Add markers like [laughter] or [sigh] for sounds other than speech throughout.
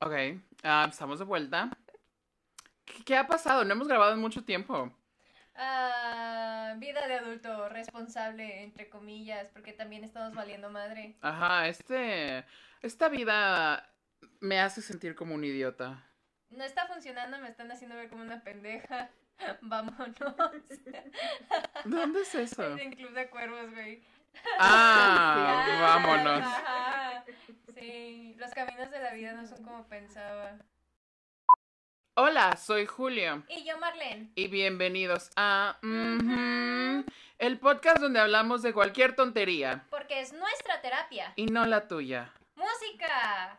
Ok, ah, estamos de vuelta. ¿Qué, qué ha pasado? No hemos grabado en mucho tiempo. Ah, vida de adulto responsable, entre comillas, porque también estamos valiendo madre. Ajá, este. Esta vida me hace sentir como un idiota. No está funcionando, me están haciendo ver como una pendeja. [laughs] Vámonos. ¿Dónde es eso? Es en Club de Cuervos, güey. Ah, [laughs] vámonos. ajá. Sí, los caminos de la vida no son como pensaba. Hola, soy Julio. Y yo, Marlene. Y bienvenidos a. Mhm, el podcast donde hablamos de cualquier tontería. Porque es nuestra terapia. Y no la tuya. ¡Música!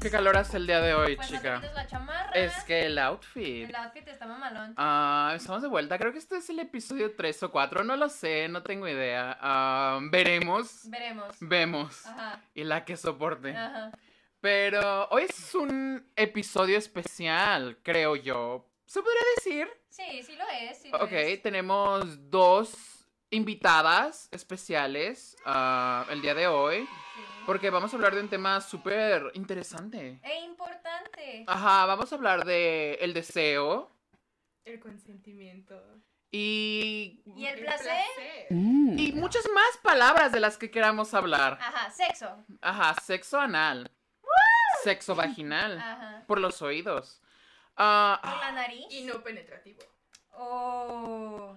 Qué calor hace el día de hoy, Pues chica. quites la chamarra. Es que el outfit. El outfit está mamalón. Ah, estamos de vuelta. Creo que este es el episodio 3 o 4. No lo sé, no tengo idea. Ah, veremos. Veremos. Vemos. Ajá, Y la que soporte. ajá. Pero hoy es un episodio especial, creo yo. ¿Se podría decir? Sí, sí lo es. sí lo Ok, es. tenemos dos invitadas especiales ah, el día de hoy. Sí. Porque vamos a hablar de un tema súper interesante. E importante. Ajá, vamos a hablar de el deseo El consentimiento. y... ¿Y el placer? Y muchas más palabras de las que queramos hablar. Ajá, sexo. Ajá, sexo anal. Sexo vaginal. Ajá. Por los oídos. Ah, ¿Por la nariz? Y no penetrativo. Oh.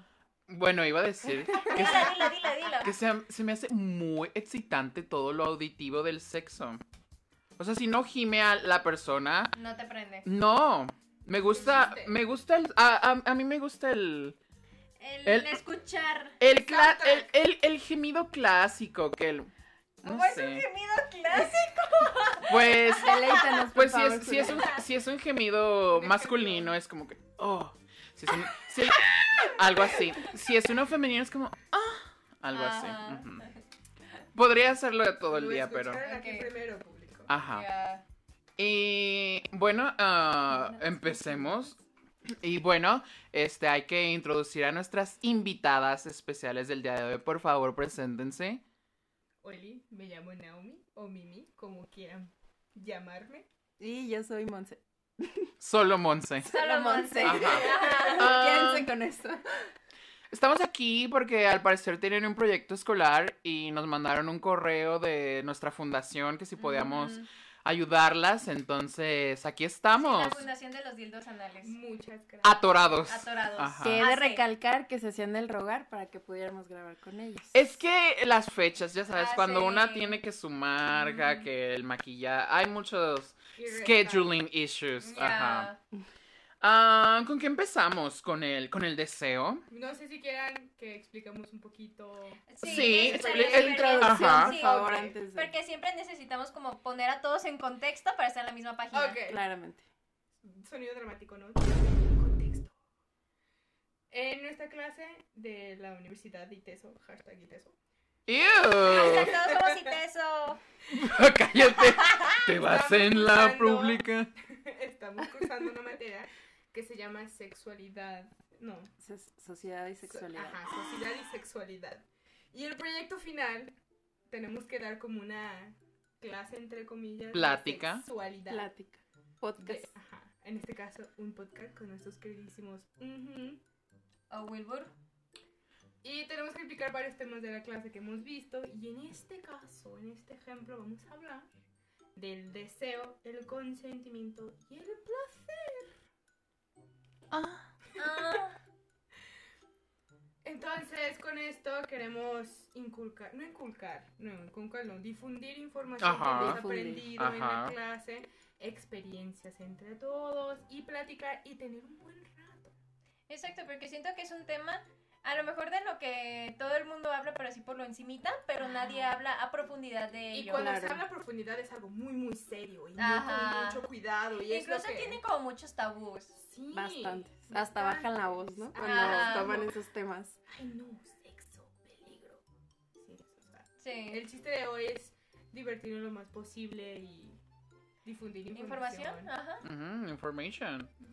Bueno, iba a decir [laughs] que, se, dila, dila, dila. que se, se me hace muy excitante todo lo auditivo del sexo. O sea, si no gime a la persona, No te prende. no. Me gusta, me gusta el, a, a- a mí me gusta el, El, El- escuchar. el, cla- el, el- el gemido clásico, que el, no ¿Cómo es un gemido clásico? [laughs] Pues, pues si es, si es un, si es un gemido masculino, es como que, oh. Si es un- si- algo así. Si es uno femenino, es como, ah. Algo así. Podría hacerlo de todo el día, pero. escucharon aquí Ok. primero, público. Ajá. Y bueno, ah, empecemos. Y bueno, este hay que introducir a nuestras invitadas especiales del día de hoy. Por favor, preséntense. Oli, me llamo Naomi o Mimi, como quieran llamarme. Y yo soy Monse. Solo Monse. Solo Monse. Ajá. [laughs] Ah, Quédense con esto. Estamos aquí porque al parecer tienen un proyecto escolar y nos mandaron un correo de nuestra fundación que si podíamos ayudarlas. Entonces, aquí Sí, estamos. la fundación de los dildos anales. Muchas gracias. Atorados. Atorados. Ajá. Que he Ah, de recalcar que se hacían el rogar para que pudiéramos grabar con ellos. Es que las fechas, ya sabes, Ah, cuando sí. una tiene que sumar, que el maquillaje, hay muchos scheduling issues. Ajá. Ah, ¿Con qué empezamos? ¿Con el, con el deseo? No sé si quieran que expliquemos un poquito. Sí, eso explica- Ajá. por Sí, favor, ok. antes de... Porque siempre necesitamos como poner a todos en contexto para estar en la misma página. Ok. Claramente. Sonido dramático, ¿no? Contexto. En nuestra clase de la Universidad de ITESO, hashtag ITESO, ¡Ew! Todos somos Iteso. [laughs] Cállate. Te vas en la pública. [laughs] estamos cursando una materia que se llama sexualidad. No, So- Sociedad y sexualidad. Ajá, sociedad y sexualidad. Y el proyecto final tenemos que dar como una clase entre comillas. de Plática. Sexualidad. Plática. De- Podcast. ajá, en este caso un podcast con nuestros queridísimos. ujú. O Wilbur. Y tenemos que explicar varios temas de la clase que hemos visto. Y en este caso, en este ejemplo, vamos a hablar del deseo, el consentimiento y el placer. Ah, [laughs] Entonces, con esto queremos inculcar, no inculcar, no, inculcar, no, difundir información Ajá. que hemos aprendido en la clase, experiencias entre todos y platicar y tener un buen rato. exacto, porque siento que es un tema a lo mejor de lo que todo el mundo habla, pero así por lo encimita, pero nadie habla a profundidad de Y ello. cuando claro. se habla a profundidad es algo muy, muy serio y con mucho cuidado. Y es lo Incluso que- tiene como muchos tabús. Sí, Bastantes. Hasta bajan la voz, ¿no? Cuando Ajá. toman esos temas. Ay, no, sexo, peligro. Sí, eso está. Sí. El chiste de hoy es divertirnos lo más posible y difundir Información, información. ajá. Information. Information.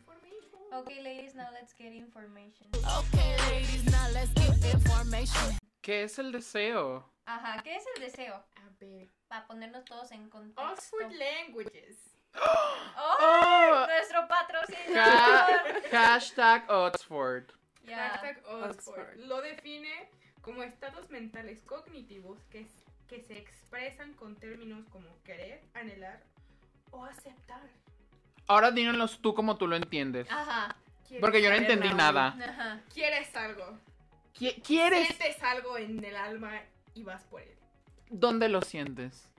Okay, ladies, now let's get information. Okay, ladies, now let's get information. ¿Qué es el deseo? Ajá, ¿qué es el deseo? A ver. Para ponernos todos en contexto. Oxford Languages. [gasps] ¡Oh! Oh. Nuestro Ha- patrocinador. hashtag Oxford. Hashtag Oxford. Oxford. Lo define como estados mentales cognitivos que, que se expresan con términos como querer, anhelar o aceptar. Ahora díganos tú como tú lo entiendes. Ajá. ¿Quieres Porque yo no entendí nada. Ajá. Quieres algo. Qui- ¿Quieres? Sientes algo en el alma y vas por él. ¿Dónde lo sientes?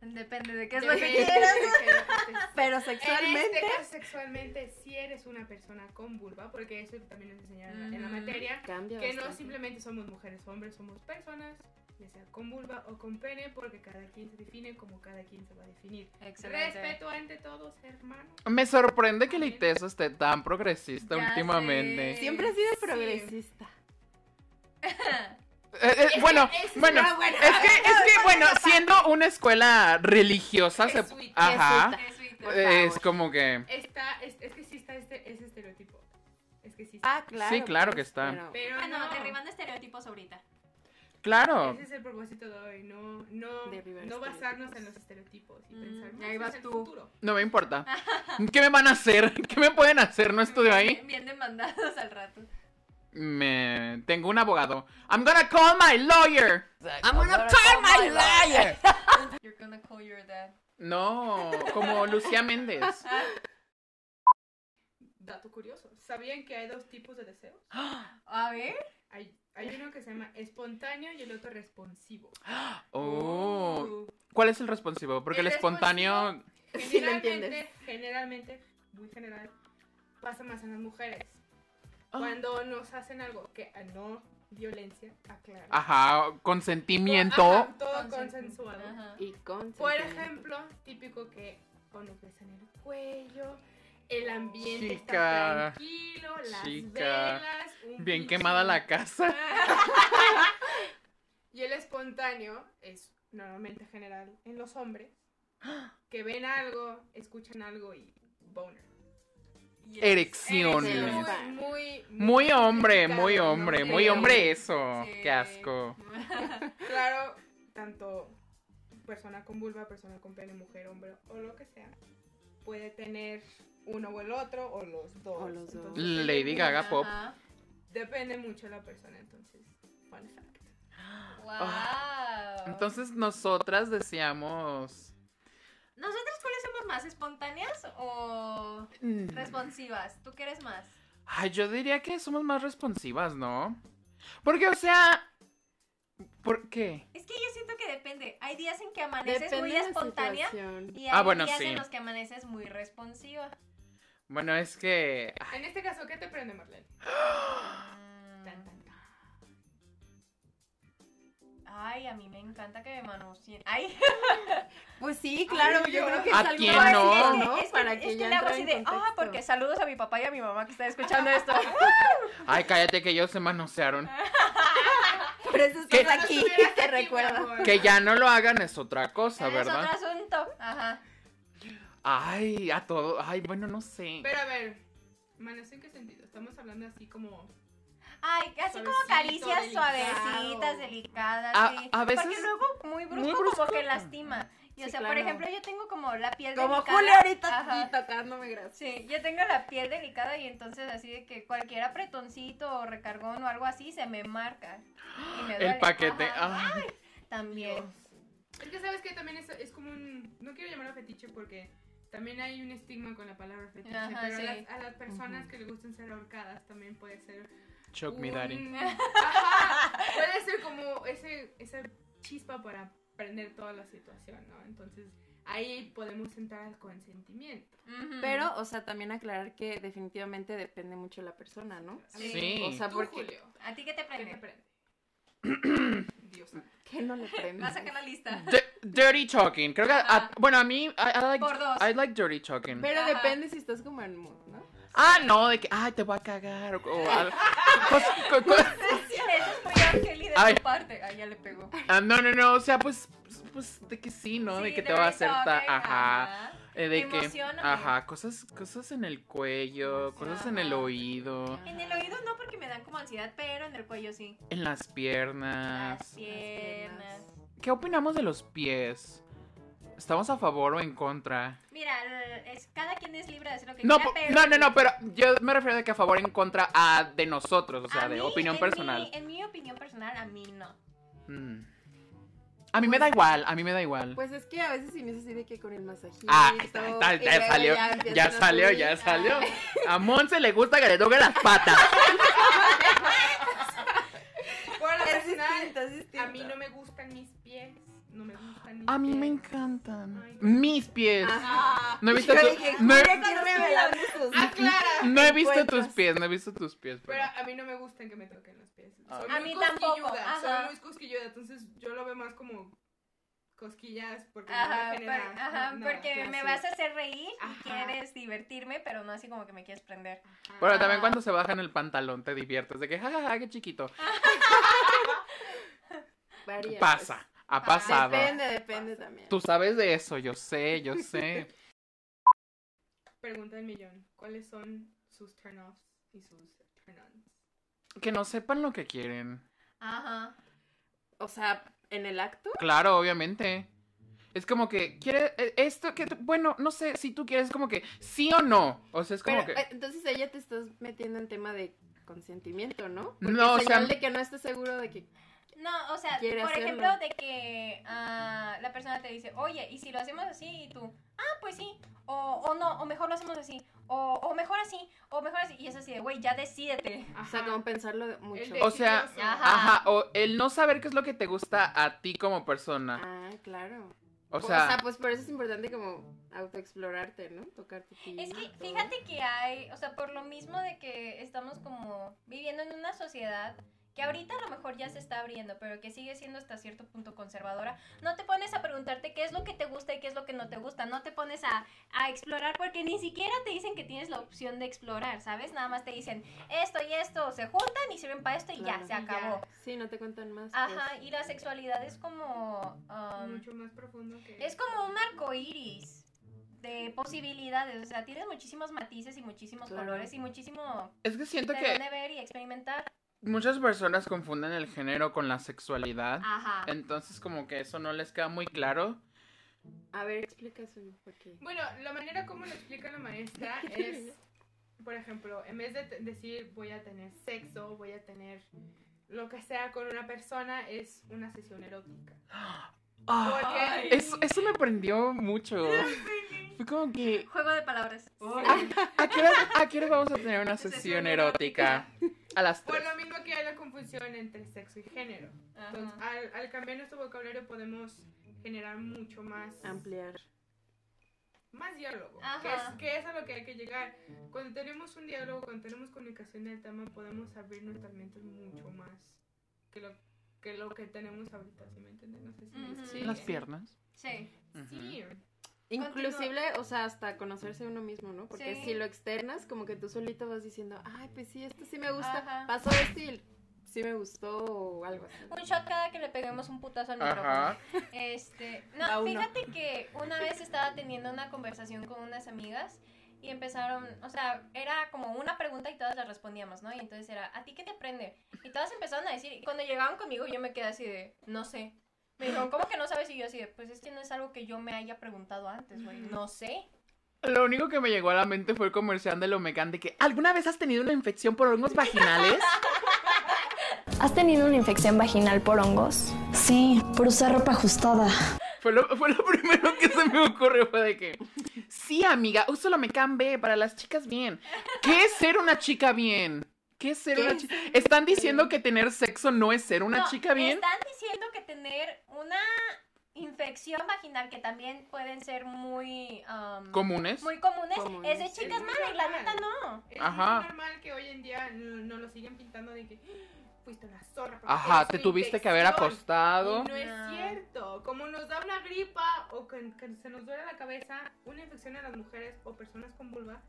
Depende de qué es lo que Depende quieras. de qué te- Pero En sexualmente. este caso, sexualmente, si eres una persona con vulva, porque eso también nos enseñaron en la- en la Ujú. materia, Cambia que no bastante. simplemente somos mujeres o hombres, somos personas, ya sea con vulva o con pene, porque cada quien se define como cada quien se va a definir. Excelente. Respeto ante todos, hermanos. Me sorprende que el ITESO esté tan progresista Ya últimamente. sé. Siempre ha sido Sí. progresista. [laughs] Eh, eh, Es bueno, que es bueno, es que, es que, bueno, siendo una escuela religiosa, se, ajá, es como que, Está, es, es que sí está este, ese estereotipo. Es que sí está. Ah, claro. Sí, claro pues, que está. pero- Pero Ah, no, no, derribando estereotipos ahorita. Claro, Ese es el propósito de hoy, no, no, no basarnos en los estereotipos y Mm, pensar y más ahí en vas el tú. futuro. no me importa. [laughs] ¿Qué me van a hacer? ¿Qué me pueden hacer? No estudio ahí. Bien, bien demandados al rato. Me tengo un abogado. I'm gonna call my lawyer. I'm gonna call my lawyer. [laughs] You're gonna call your dad. No, como Lucía Méndez. Dato curioso. ¿Sabían que hay dos tipos de deseos? [gasps] A ver. Hay, hay uno que se llama espontáneo y el otro responsivo. [gasps] Oh, ¿cuál es el responsivo? Porque el, El espontáneo [laughs] Sí, lo Generalmente, entiendes. generalmente, muy general, pasa más en las mujeres. Ah. Cuando nos hacen algo que ah, no violencia, aclaro. Ajá, consentimiento. Ajá, todo Consent- consensuado. Ajá. Y con Por ejemplo, típico que cuando besan el cuello, el ambiente Chica, está tranquilo, las chica, velas, un Bien pinche- quemada la casa. [laughs] y el espontáneo es normalmente general en los hombres que ven algo, escuchan algo y boner. Erección. Muy, Muy hombre, muy hombre, muy hombre eso. Sí. Qué asco. [laughs] Claro, tanto persona con vulva, persona con pene, mujer, hombre o lo que sea, puede tener uno o el otro o los dos. O los dos. Entonces, Lady Gaga pop. Ajá. Depende mucho de la persona, entonces, fun fact. Wow. Entonces nosotras decíamos... ¿Nosotras cuáles somos más? ¿Espontáneas o mm, responsivas? ¿Tú qué eres más? Ay, yo diría que somos más responsivas, ¿no? Porque, o sea... ¿Por qué? Es que yo siento que depende. Hay días en que amaneces Depende muy espontánea y hay Ah, bueno, días sí. en los que amaneces muy responsiva. Bueno, es que... En este caso, ¿qué te prende, Marlene? Tan, tan, tan. Ay, a mí me encanta que me manoseen. Ay, [laughs] Pues sí, claro, Ay, yo yo- creo que ¿A es algo quién básico, no? ¿no? es que, Para es que que ya le hago así de, ah, porque saludos a mi papá y a mi mamá que está escuchando [laughs] esto. Ay, cállate que ellos se manosearon. [laughs] Por eso ¿Qué? estás aquí, Estuvieras te amor. Que ya no lo hagan es otra cosa, es ¿verdad? otro asunto. Ajá. Ay, a todo. Ay, bueno, no sé. Pero a ver, manos, ¿en qué sentido? Estamos hablando así como... Ay, así como caricias delicado. suavecitas, delicadas, A- sí. a veces- Porque luego muy brusco, muy como brusco. que lastima. Y o Sí, sea, por claro. ejemplo, yo tengo como la piel Como delicada. Julio ahorita aquí tocándome, gracias. Sí, yo tengo la piel delicada y entonces así de que cualquier apretoncito o recargón o algo así se me marca. Y me El duele. paquete. Ajá. Ay. También. Es que sabes que también es, es como un... No quiero llamarlo fetiche porque también hay un estigma con la palabra fetiche. Ajá, pero sí. a, las, a las personas que les gustan ser ahorcadas también puede ser... Choke me, un- daddy. [laughs] Ajá, puede ser como ese, esa chispa para prender toda la situación, ¿no? Entonces ahí podemos entrar al consentimiento. Ujú. Pero, o sea, también aclarar que definitivamente depende mucho de la persona, ¿no? Sí. O sea, Tú, porque... Julio, ¿A ti qué te ¿qué te prende? prende? [clears throat] Dios. ¿Qué no le prende? Vas a sacar la lista. D- dirty talking. Creo que. a- bueno, a mí. I, I like, Por dos. I like dirty talking. Pero Ajá. depende si estás como en mood, ¿no? Ah, no, de que, ay, te voy a cagar. O, o algo. Cos- co- co- Eso es muy Angeli de Ay. tu parte. Ay, ya le pegó. Ah, no, no, no, o sea, pues, pues, pues, de que sí, ¿no? de Sí, que te va a hacer ta- retoque, ajá. eh, de que, ajá, cosas, cosas en el cuello, cosas en el Ajá. oído, En el oído no porque me dan como ansiedad, pero en el cuello sí. en las Las piernas. piernas. ¿Qué opinamos de los pies? ¿Estamos a favor o en contra? Mira, es, cada quien es libre de hacer lo que No, quiera, po- pero... no, no, no, pero yo me refiero de que a favor o en contra a de nosotros, o sea, a de mí, opinión en personal. mi- en mi opinión personal, a mí no. Mm. A mí me da igual, a mí me da igual. Pues es que a veces inicia así de que con el masajito. Ah, está, está, ya salió, ya salió, subir. ya salió. Ay, A Monse le gusta que le toquen las patas. [laughs] Por lo Es distinto, es distinto. a mí no me gustan mis pies. No me gustan mis A mí me encantan. Ay, Mis pies. Ajá. No he visto, Yo tu- dije, no, he, Aclara. no he visto tus pies, no he visto tus pies. Pero Pero... a mí no me gustan que me toquen los pies. Ah. Soy A muy mí tampoco, ajá. Soy muy cosquilluda, entonces yo lo veo más como cosquillas porque no me por- genera ajá, porque me vas a hacer reír y Ajá. quieres divertirme, pero no así como que me quieres prender. Ajá. Pero también cuando se bajan el pantalón te diviertes de que jajaja, qué chiquito. [laughs] Pasa, ha pues. pasado. Depende, depende también. Tú sabes de eso, yo sé, yo [laughs] sé. Pregunta del millón. ¿Cuáles son sus turn-offs y sus turn-ons? Que no sepan lo que quieren. Ajá. O sea, en el acto. Claro, obviamente. Es como que, quiere eh, esto que, tú- bueno, no sé, si tú quieres como que sí o no. O sea, es como Pero, que... eh, entonces ella te estás metiendo en tema de consentimiento, ¿no? Porque No, o sea- señal de que no estás seguro de que No, o sea, por hacerlo. ejemplo, de que ah, la persona te dice, oye, ¿y si lo hacemos así? Y tú, ah, pues sí. O, o no, o mejor lo hacemos así. O, o mejor así, o mejor así. Y es así de, güey, ya decídete. O sea, como pensarlo mucho. O sea. Ajá. Ajá, o el no saber qué es lo que te gusta a ti como persona. Ah, claro. O sea, pues por eso es importante como autoexplorarte, ¿no? Tocar tu piel. Es que todo. fíjate que hay, o sea, por lo mismo de que estamos como viviendo en una sociedad que ahorita a lo mejor ya se está abriendo, pero que sigue siendo hasta cierto punto conservadora, no te pones a preguntarte qué es lo que te gusta y qué es lo que no te gusta, no te pones a, a explorar porque ni siquiera te dicen que tienes la opción de explorar, ¿sabes? Nada más te dicen esto y esto se juntan y sirven para esto y Claro. ya, se Y acabó. Sí, no te cuentan más. Ajá, pues. y la sexualidad es como... um, Mucho más profundo que... es como un arco iris de posibilidades. O sea, tienes muchísimos matices y muchísimos Claro. colores y muchísimo es que siento de que dónde ver y experimentar. Muchas personas confunden el género con la sexualidad. Ajá. Entonces como que eso no les queda muy claro. A ver, explica eso. Porque... Bueno, la manera como lo explica la maestra [laughs] es, por ejemplo, en vez de decir voy a tener sexo, voy a tener lo que sea con una persona, es una sesión erótica. [gasps] Ay, eso, eso me prendió mucho. [laughs] Fue como que, Juego de palabras. ¿a qué, hora, a qué hora vamos a tener una Sesión erótica? A las Por tres. lo mismo que hay la confusión entre sexo y género. Entonces, al, al cambiar nuestro vocabulario podemos generar mucho más, Ampliar. más diálogo. Ajá. Que es, que es a lo que hay que llegar. Cuando tenemos un diálogo, cuando tenemos comunicación del tema, podemos abrir nuestras mentes mucho más que lo que, lo que tenemos ahorita, ¿sí me entienden? No sé si me Ujú. expliqué. Las piernas. Sí. Sí. Inclusive, o sea, hasta conocerse uno mismo, ¿no? Porque Sí. si lo externas, como que tú solito vas diciendo, ay, pues sí, esto sí me gusta. Ajá. Pasó esto y sí me gustó o algo así. Un shot cada que le peguemos un putazo al Ajá. micrófono. Este, no, fíjate que una vez estaba teniendo una conversación con unas amigas y empezaron, o sea, era como una pregunta y todas la respondíamos, ¿no? Y entonces era, ¿a ti qué te prende? Y todas empezaron a decir, y cuando llegaban conmigo yo me quedé así de, no sé. Me dijeron, ¿cómo que no sabes? Y yo así de, pues es que no es algo que yo me haya preguntado antes, güey. No sé. Lo único que me llegó a la mente fue el comercial de Lomecan de que ¿alguna vez has tenido una infección por hongos vaginales? [laughs] ¿Has tenido una infección vaginal por hongos? Sí, por usar ropa ajustada. Fue lo, fue lo [laughs] primero que se me ocurrió, fue de que, sí, amiga, uso Lomecan B para las chicas bien. ¿Qué es ser una chica bien? ¿Qué es ser ¿Qué una es chica? ¿Están diciendo que tener sexo no es ser una No, chica bien? Están diciendo que tener una infección vaginal que también pueden ser muy... um, ¿Comunes? muy comunes, Comunes. es de chicas malas y la neta no. Es Ajá. muy normal que hoy en día no, no lo siguen pintando de que "Ah, fuiste una zorra. porque Ajá, te tuviste que haber infección". acostado. Y no es No. cierto. Como nos da una gripa o que, que se nos duele la cabeza, una infección en las mujeres o personas con vulva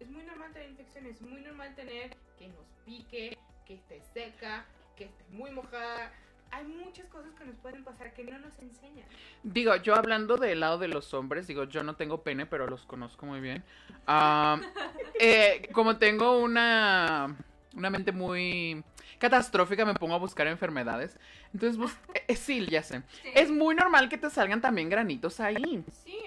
es muy normal tener infecciones, es muy normal tener que nos pique, que esté seca, que esté muy mojada. Hay muchas cosas que nos pueden pasar que no nos enseñan. Digo, yo hablando del lado de los hombres, digo, yo no tengo pene, pero los conozco muy bien. Ah, [laughs] eh, como tengo una, una mente muy catastrófica, me pongo a buscar enfermedades. Entonces, bus- [laughs] eh, sí, ya sé. Es muy normal que te salgan también granitos ahí. Sí,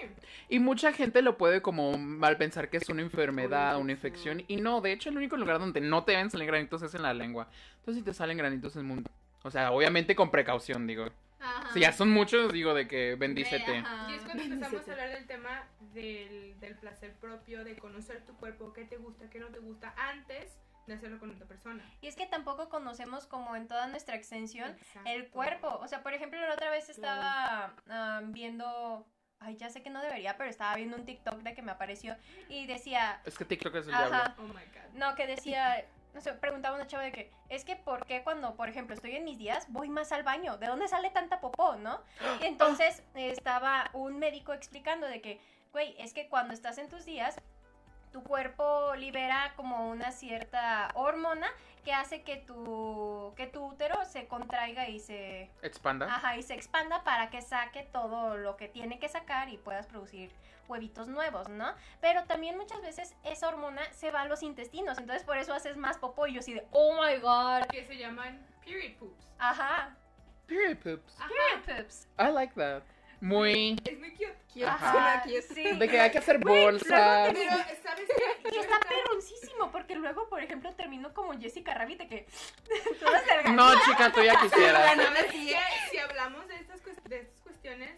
Y mucha gente lo puede como mal pensar que es una enfermedad, una infección. Y no, de hecho, el único lugar donde no te deben salir granitos es en la lengua. Entonces, si te salen granitos es muy... O sea, obviamente con precaución, digo. Ajá. Si ya son muchos, digo de que bendícete. Ajá. y es cuando empezamos a hablar del tema del, del placer propio, de conocer tu cuerpo, qué te gusta, qué no te gusta, antes de hacerlo con otra persona. Y es que tampoco conocemos como en toda nuestra extensión el cuerpo. O sea, por ejemplo, la otra vez estaba viendo... Ay, ya sé que no debería, pero estaba viendo un TikTok de que me apareció y decía... Es que TikTok es el Ajá. diablo. Oh my god. No, que decía... No sé, preguntaba una chava de que, es que ¿por qué cuando, por ejemplo, estoy en mis días, voy más al baño? ¿De dónde sale tanta popó, no? Y entonces estaba un médico explicando de que, güey, es que cuando estás en tus días, tu cuerpo libera como una cierta hormona que hace que tu, que tu útero se contraiga y se, Expanda. ajá, y se expanda para que saque todo lo que tiene que sacar y puedas producir huevitos nuevos, ¿no? Pero también muchas veces esa hormona se va a los intestinos, entonces por eso haces más popó y de, oh my god, Que se llaman period poops. ajá, Period poops. Ajá. poops. I like that. Muy... Es muy cute. Ajá. Sí. De que hay que hacer bolsas. Pero, ¿sabes qué? Y está perroncísimo, porque luego, por ejemplo, termino como Jessica Rabbit, de que. [laughs] No, chica, tú ya quisieras. ¿Sabes qué? Si hablamos de estas, de estas cuestiones,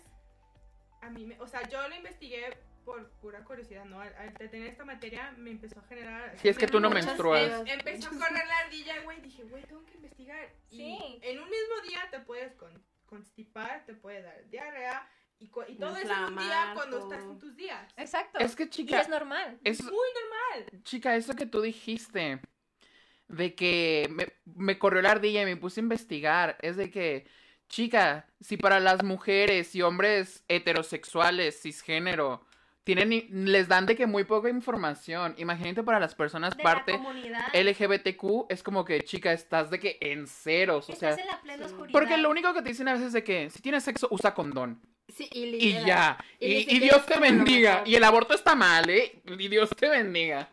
a mí me, o sea, yo lo investigué por pura curiosidad, ¿no? Al, al tener esta materia me empezó a generar... Si es que tú no menstruas. Empezó a correr la ardilla, güey, dije, güey, tengo que investigar. Y Sí. en un mismo día te puedes con- constipar, te puede dar diarrea, y, y todo eso en un día cuando estás en tus días. Exacto. Es que, y chica, es normal. es, Muy normal. chica, eso que tú dijiste, de que me, me corrió la ardilla y me puse a investigar, es de que, chica, si para las mujeres y hombres heterosexuales, cisgénero, tienen, les dan de que muy poca información, imagínate para las personas De parte la comunidad. LGBTQ, es como que, chica, estás de que en ceros, o sea, en la plena sí. oscuridad. porque lo único que te dicen a veces es de que si tienes sexo, usa condón. Sí, y, Y ya. Y Dios te bendiga. Y el aborto está mal, ¿eh? Y Dios te bendiga.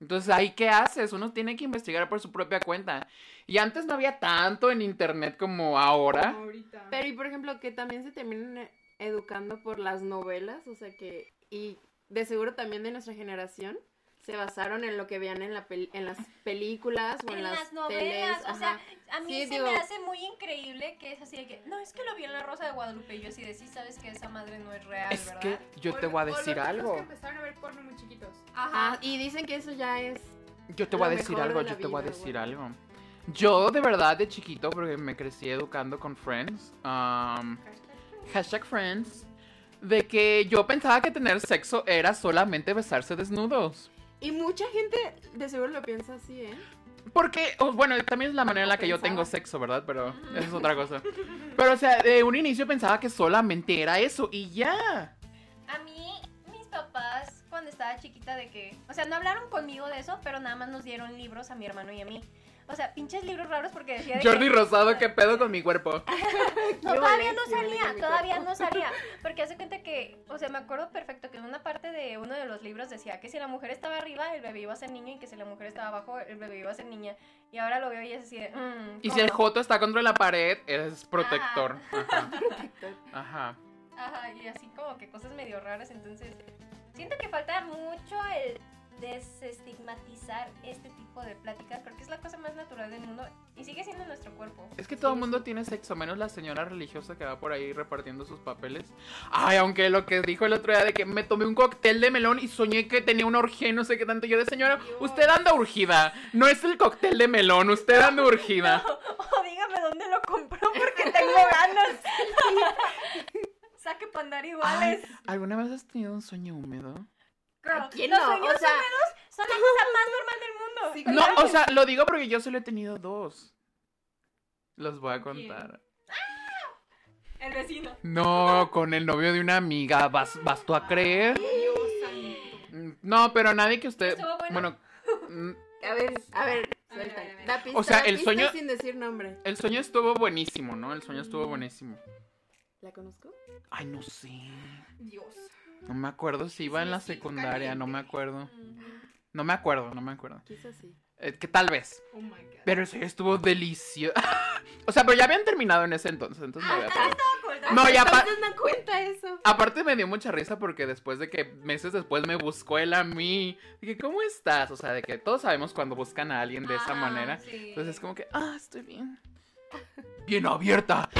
Entonces, ¿ahí qué haces? Uno tiene que investigar por su propia cuenta. Y antes no había tanto en internet como ahora. Como ahorita. Pero y por ejemplo que también se terminan eh, educando por las novelas, o sea que y de seguro también de nuestra generación se basaron en lo que veían en la pel- en las películas o en, En las, las novelas, teles, o sea, a mí Sí, se digo- me hace muy increíble que es así de que, no, es que lo vi en La Rosa de Guadalupe, y yo así de, sí sabes que esa madre no es real, Es ¿verdad? que yo O te voy a o los decir algo. que empezaron a ver porno muy chiquitos. Ajá. Ah, y dicen que eso ya es Yo te voy a decir algo, de yo te voy a decir algo. Yo, de verdad, de chiquito, porque me crecí educando con Friends, um, hashtag Friends, de que yo pensaba que tener sexo era solamente besarse desnudos. y mucha gente de seguro lo piensa así, ¿eh? Porque, oh, bueno, también es la manera en la que yo tengo sexo, ¿verdad? Pero [laughs] eso es otra cosa. Pero, o sea, de un inicio pensaba que solamente era eso y ya. A mí, mis papás, cuando estaba chiquita de que, o sea, no hablaron conmigo de eso, pero nada más nos dieron libros a mi hermano y a mí. O sea, pinches libros raros porque decía de Jordi que... Rosado, ¿qué [laughs] pedo con mi cuerpo? [laughs] No, todavía no salía, todavía no salía. Porque hace cuenta que, o sea, me acuerdo perfecto que en una parte de uno de los libros decía que si la mujer estaba arriba, el bebé iba a ser niño, y que si la mujer estaba abajo, el bebé iba a ser niña. Y ahora lo veo y es así de. mm, Y si el joto está contra la pared, es protector. [laughs] Ajá. Protector. Ajá. Ajá, y así como que cosas medio raras. Entonces, siento que falta mucho el desestigmatizar este tipo de pláticas porque es la cosa más natural del mundo y sigue siendo nuestro cuerpo. Es que todo el mundo tiene sexo, menos la señora religiosa que va por ahí repartiendo sus papeles. Ay, aunque lo que dijo el otro día de que me tomé un cóctel de melón y soñé que tenía una orgía y no sé qué tanto. Yo de señora, Dios. usted anda urgida. No es el cóctel de melón, usted anda [laughs] urgida. O dígame dónde lo compró porque tengo ganas. [laughs] Saque para andar Ay, iguales. ¿Alguna vez has tenido un sueño húmedo? Girl, ¿Quién los no? sueños O sea- húmedos son la cosa más normal del mundo. Sí, No, claro o sea, lo digo porque yo solo he tenido dos. Los voy a contar. El vecino. No, con el novio de una amiga. ¿Vas, vas tú a creer? Dios santo. Mm, No, pero nadie que usted. Estuvo bueno. Bueno, mm, A ver, a ver, A ver, suelta. a ver, a ver. Da pista, O sea, da el pista sueño- sin decir nombre. el sueño estuvo buenísimo, ¿no? El sueño estuvo buenísimo. ¿La conozco? Ay, no sé. Dios. No me acuerdo si iba Sí, en la secundaria, no me acuerdo. No me acuerdo, no me acuerdo. Quizás sí. Eh, que tal vez. Oh my god. Pero sueño estuvo delicioso. [laughs] o sea, pero ya habían terminado en ese entonces, entonces Ah, no había pedo. Cool, No, y apa- Entonces no cuenta eso. aparte me dio mucha risa porque después de que meses después me buscó él a mí. Dije, ¿cómo estás? O sea, de que todos sabemos cuando buscan a alguien de esa Ah, manera. sí. Entonces es como que, ah, estoy bien. Bien abierta. [laughs]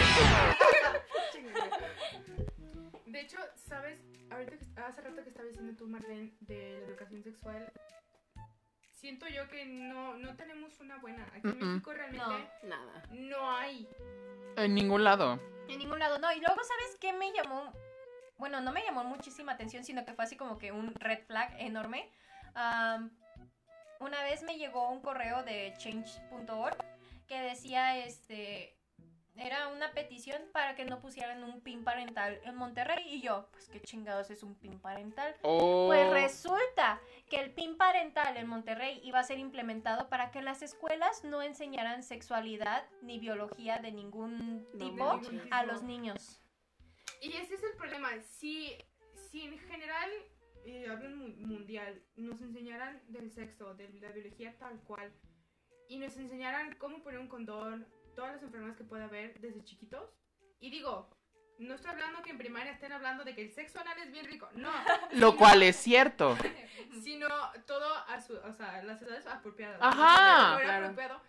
De hecho, ¿sabes? Ahorita que, hace rato que estaba diciendo tú, Marlene, de la educación sexual, siento yo que no, no tenemos una buena. Aquí en Mm-mm. México realmente Nada. no hay. En ningún lado. En ningún lado, no. Y luego, ¿sabes qué me llamó? Bueno, no me llamó muchísima atención, sino que fue así como que un red flag enorme. Am, una vez me llegó un correo de change.org que decía, este, era una petición para que no pusieran un pin parental en Monterrey. Y yo, pues qué chingados es un pin parental. Oh. Pues resulta que el PIN parental en Monterrey iba a ser implementado para que las escuelas no enseñaran sexualidad ni biología de ningún No tipo a los niños. Y ese es el problema. Si, si en general, eh, hablo mundial, nos enseñaran del sexo, de la biología tal cual, y nos enseñaran cómo poner un condón, todas las enfermedades que pueda haber desde chiquitos, y digo, no estoy hablando que en primaria estén hablando de que el sexo anal es bien rico, no, [laughs] Lo cual es cierto. [laughs] sino todo a su, o sea, las edades apropiadas. Ajá. Claro. apropiado.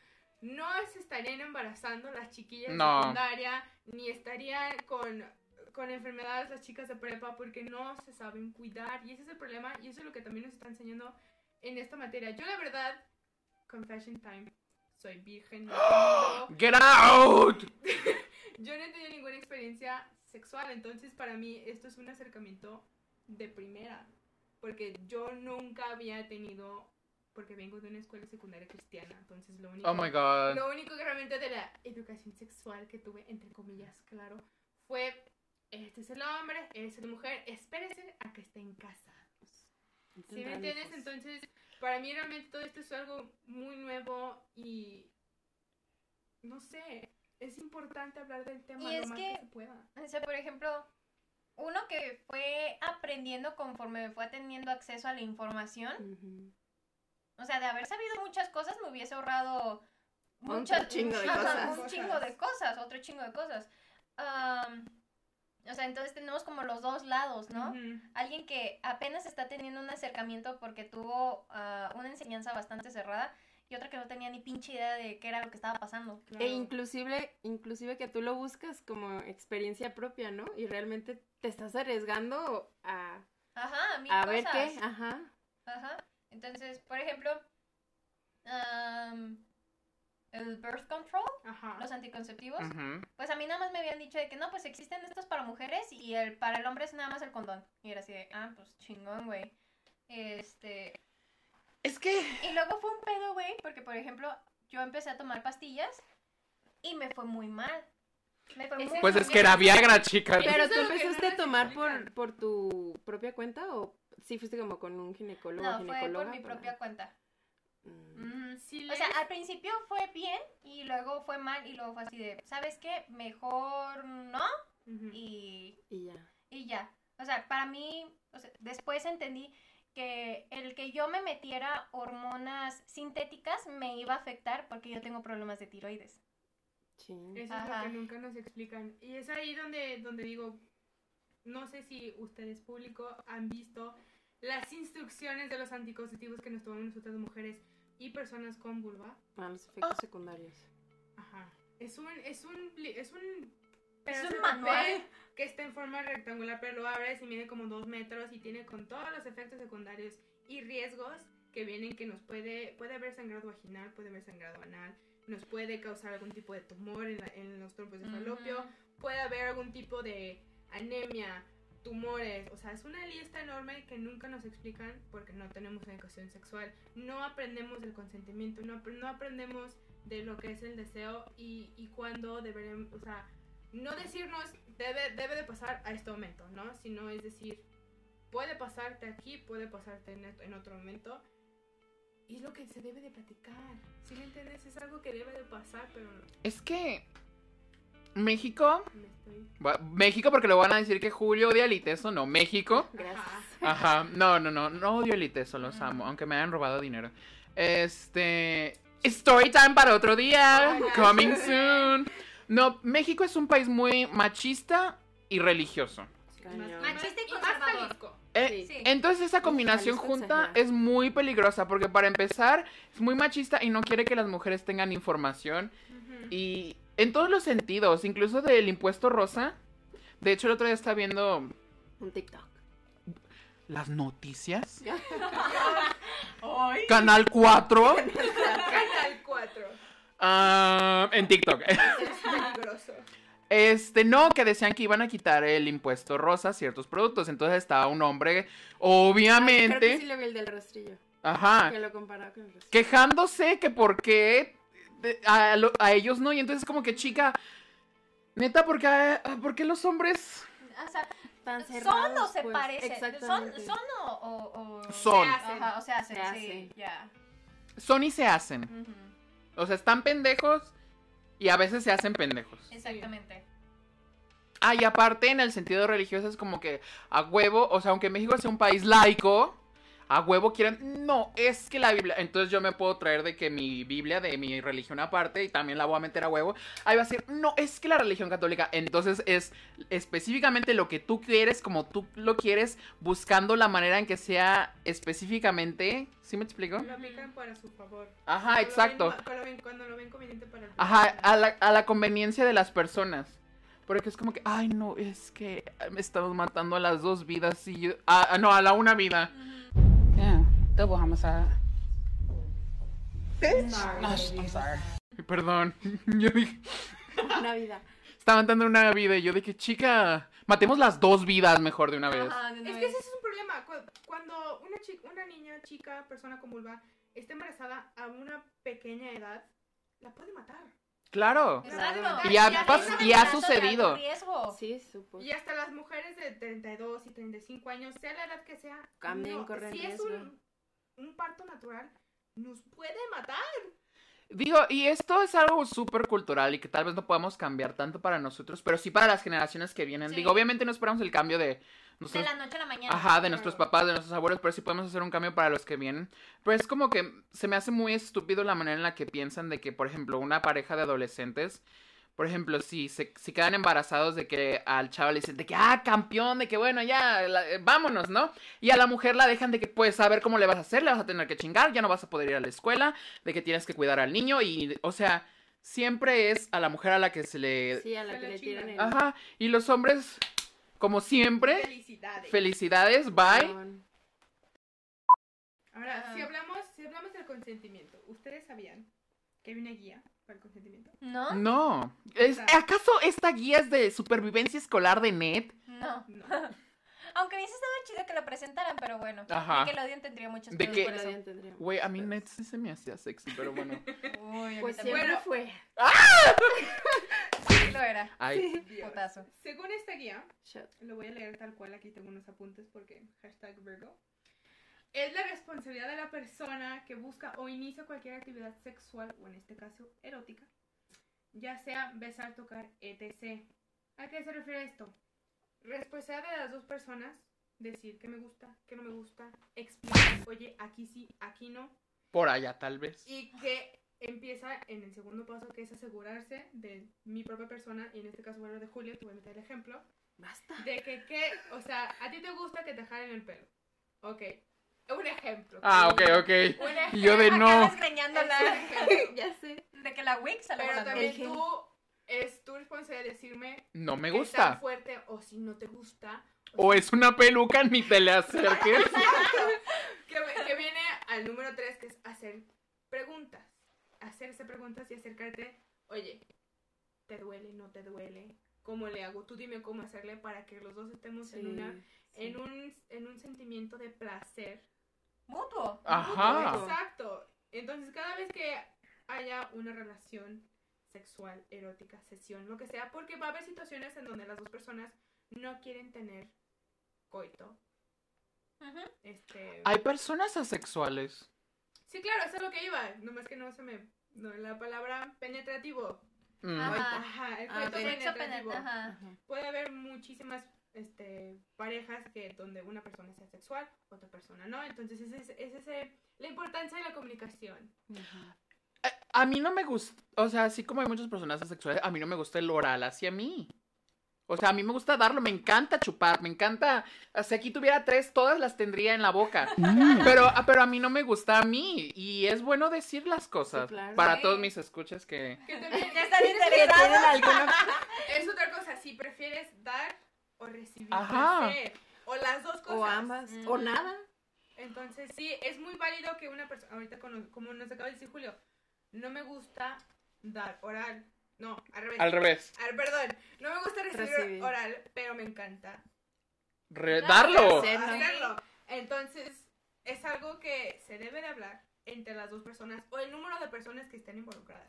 No se estarían embarazando las chiquillas No. de secundaria, ni estarían con, con enfermedades las chicas de prepa porque no se saben cuidar. Y ese es el problema, y eso es lo que también nos está enseñando en esta materia. Yo la verdad, confession time, soy virgen. no he tenido- Get out. [laughs] yo no he tenido ninguna experiencia sexual, entonces para mí esto es un acercamiento de primera, porque yo nunca había tenido, porque vengo de una escuela secundaria cristiana, entonces lo único, Oh my god. lo único que realmente de la educación sexual que tuve, entre comillas, claro, fue, este es el hombre, esta es la mujer, espérese a que estén casados. ¿Sí me entiendes? Entonces, para mí realmente todo esto es algo muy nuevo y no sé, es importante hablar del tema Y lo es más que- que se pueda. O sea, por ejemplo, uno que fue aprendiendo conforme fue teniendo acceso a la información, o sea, de haber sabido muchas cosas me hubiese ahorrado Un muchas chingo de [laughs] cosas. un chingo de cosas, otro chingo de cosas. Am, o sea, entonces tenemos como los dos lados, ¿no? Alguien que apenas está teniendo un acercamiento porque tuvo ah, una enseñanza bastante cerrada y otra que no tenía ni pinche idea de qué era lo que estaba pasando. Claro. E inclusive, inclusive que tú lo buscas como experiencia propia, ¿no? Y realmente te estás arriesgando a, Ajá, mil a ver cosas. qué, ajá. Ajá. Entonces, por ejemplo, am, el birth control, Ajá. los anticonceptivos, pues a mí nada más me habían dicho de que no, pues existen estos para mujeres y el para el hombre es nada más el condón. Y era así de, ah, pues chingón, güey. Este, Es que. Y luego fue un pedo, güey, porque por ejemplo, yo empecé a tomar pastillas y me fue muy mal. Me fue muy Pues mal. es que era Viagra, chica. Pero tú empezaste a tomar por, por tu propia cuenta o sí fuiste como con un ginecólogo No, fue por mi propia cuenta. Mm. O sea, al principio fue bien y luego fue mal y luego fue así de, ¿sabes qué? Mejor no y, Y ya. y ya. O sea, para mí, o sea, después entendí que el que yo me metiera hormonas sintéticas me iba a afectar porque yo tengo problemas de tiroides. Sí. Eso Ajá. es lo que nunca nos explican. Y es ahí donde, donde digo, no sé si ustedes público han visto las instrucciones de los anticonceptivos que nos tomamos nosotras mujeres y personas con vulva. A los efectos secundarios. Ajá. Es un, es un, es un, Es un manual. que está en forma rectangular, pero lo abres y mide como dos metros y tiene con todos los efectos secundarios y riesgos que vienen que nos puede, puede haber sangrado vaginal, puede haber sangrado anal, nos puede causar algún tipo de tumor en, la- en los trompos de falopio, puede haber algún tipo de anemia, tumores, o sea, es una lista enorme que nunca nos explican porque no tenemos educación sexual, no aprendemos del consentimiento, no, no aprendemos de lo que es el deseo y, y cuándo deberemos, o sea, no decirnos debe, debe de pasar a este momento, ¿no? Sino es decir, puede pasarte aquí, puede pasarte en, otro momento. Y es lo que se debe de platicar. Si me entiendes, es algo que debe de pasar, pero Es que México, México porque le van a decir que Julio odia el ITESO, no, México. Gracias. Ajá. No, no, no, no odio el ITESO, los amo, aunque me hayan robado dinero. Este, story time para otro día, Oh coming soon. No, México es un país muy machista y religioso. Cañón. Machista y más conservador. Eh, Sí. Entonces esa combinación junta es muy peligrosa porque para empezar es muy machista y no quiere que las mujeres tengan información y en todos los sentidos, incluso del impuesto rosa. De hecho el otro día estaba viendo Un TikTok. las noticias. [laughs] Ay. Canal 4 [laughs] Canal 4. ah, en TikTok. Es [laughs] peligroso. Este, no, que decían que iban a quitar el impuesto rosa a ciertos productos. Entonces estaba un hombre, obviamente, Creo que sí le vi el del rastrillo. ajá, Que lo comparaba con el rastrillo. quejándose que por qué de- a, lo- a ellos no. Y entonces como que chica, neta, ¿por qué, por qué los hombres O sea, Tan son o se pues. parecen. Son, o, o, o- Son. Se hacen. Ajá, o se hacen, Se sí, ya. son y se hacen? O sea, están pendejos y a veces se hacen pendejos. Exactamente. Ah, y aparte en el sentido religioso es como que a huevo, o sea, aunque México sea un país laico, a huevo quieren, no, es que la Biblia, entonces yo me puedo traer de que mi Biblia de mi religión aparte y también la voy a meter a huevo, ahí va a decir, no, es que la religión católica, entonces es específicamente lo que tú quieres, como tú lo quieres, buscando la manera en que sea específicamente, ¿sí me explico? Lo aplican para su favor. Ajá, Cuando lo exacto. ven- cuando, lo ven, cuando lo ven conveniente para el Ajá, a la, a la conveniencia de las personas. Porque es como que, ay, no, es que estamos matando a las dos vidas y yo... ah, no, a la una vida. Double homicide. No, I'm sorry. Perdón, [laughs] yo dije, Una vida. estaba matando una vida y yo dije, chica, matemos las dos vidas mejor de una vez. Ajá, de una Es que vez. ese es un problema. cu- Cuando una, chica, una niña, chica, persona con vulva está embarazada a una pequeña edad, la puede matar. Claro. Exacto. Y ha y ha sucedido. riesgo. Sí, supo. Y hasta las mujeres de 32 y 35 años, sea la edad que sea, También corren si riesgo. es un, un parto natural, nos puede matar. Digo, y esto es algo súper cultural y que tal vez no podamos cambiar tanto para nosotros, pero sí para las generaciones que vienen. Sí. Digo, obviamente no esperamos el cambio de... De nosotros- la noche a la mañana. Ajá, de nuestros papás, de nuestros abuelos, pero sí podemos hacer un cambio para los que vienen. Pero es como que se me hace muy estúpido la manera en la que piensan de que, por ejemplo, una pareja de adolescentes, por ejemplo, si se si quedan embarazados de que al chaval le dicen de que, ah, campeón, de que bueno, ya, la- eh, vámonos, ¿no? Y a la mujer la dejan de que, pues, a ver cómo le vas a hacer, le vas a tener que chingar, ya no vas a poder ir a la escuela, de que tienes que cuidar al niño y, o sea, siempre es a la mujer a la que se le... Sí, a la Se que le le tiran el... Ajá, y los hombres, como siempre, Felicidades. felicidades, bye. Ahora, si hablamos, si hablamos del consentimiento, ¿ustedes sabían que hay una guía para el consentimiento? ¿No? No. ¿Es- ¿Acaso esta guía es de supervivencia escolar de net? No. No. [laughs] Aunque hubiese estado chido que lo presentaran, pero bueno. Ajá. Nickelodeon tendría muchas ¿De cosas qué? por eso. Nadie tendría. Güey, a mí net sí se me hacía sexy, pero bueno. [laughs] Uy, a mí Pues siempre Bueno. fue. [laughs] Sí lo era. Ay. Putazo. Según esta guía, lo voy a leer tal cual, aquí tengo unos apuntes porque hashtag Virgo. Es la responsabilidad de la persona que busca o inicia cualquier actividad sexual, o en este caso erótica, ya sea besar, tocar, etc. ¿A qué se refiere esto? Responsabilidad de las dos personas decir que me gusta, que no me gusta, explicar, oye, aquí sí, aquí no, por allá tal vez. y que empieza en el segundo paso, que es asegurarse de mi propia persona, y en este caso, bueno, de Julio, te voy a meter el ejemplo, Basta. de que, que, o sea, a ti te gusta que te jalen el pelo. Ok, un ejemplo. Ah, ok, ok. Un ejemplo. Yo de no. [laughs] Ya sé. de que la wig sale Pero también El tú, es tu responsabilidad decirme No me gusta. fuerte o si no te gusta. O es una peluca, ni te le acerques. [laughs] que, que viene al número 3, que es hacer preguntas. Hacerse preguntas y acercarte, oye, ¿te duele? ¿No te duele? ¿Cómo le hago? Tú dime cómo hacerle para que los dos estemos en, una, en, un, en un sentimiento de placer. Mutuo. Ajá. Mutuo, Exacto. Entonces, cada vez que haya una relación sexual, erótica, sesión, lo que sea, porque va a haber situaciones en donde las dos personas no quieren tener coito Ujú. Este... Hay personas asexuales. Sí, claro, eso es lo que iba. Nomás que no se me... no, la palabra penetrativo. Mm. Ajá. Ajá, el Ah, coito penetrativo. penetra- ajá. Puede haber muchísimas este, parejas que donde una persona sea sexual, otra persona no. Entonces, ese es, ese es eh, la importancia de la comunicación. A, a mí no me gusta, o sea, así como hay muchas personas asexuales, a mí no me gusta el oral hacia mí. O sea, a mí me gusta darlo, me encanta chupar, me encanta. Si aquí tuviera tres, todas las tendría en la boca. Pero, ah, pero a mí no me gusta a mí. Y es bueno decir las cosas. claro. Para Sí. todos mis escuchas que. Que también [laughs] Ya están ¿Que tienen interesados. alguna [laughs] es otra cosa, si prefieres dar o recibir Ajá. placer, o las dos cosas. o ambas Mm. o nada? Entonces, sí, es muy válido que una persona, ahorita como, como nos acaba de decir Julio, no me gusta dar oral. No, al revés. Al revés. Perdón, no me gusta recibir Recibir. oral, pero me encanta Re- darlo. Hacerlo. Entonces, es algo que se debe de hablar entre las dos personas o el número de personas que estén involucradas.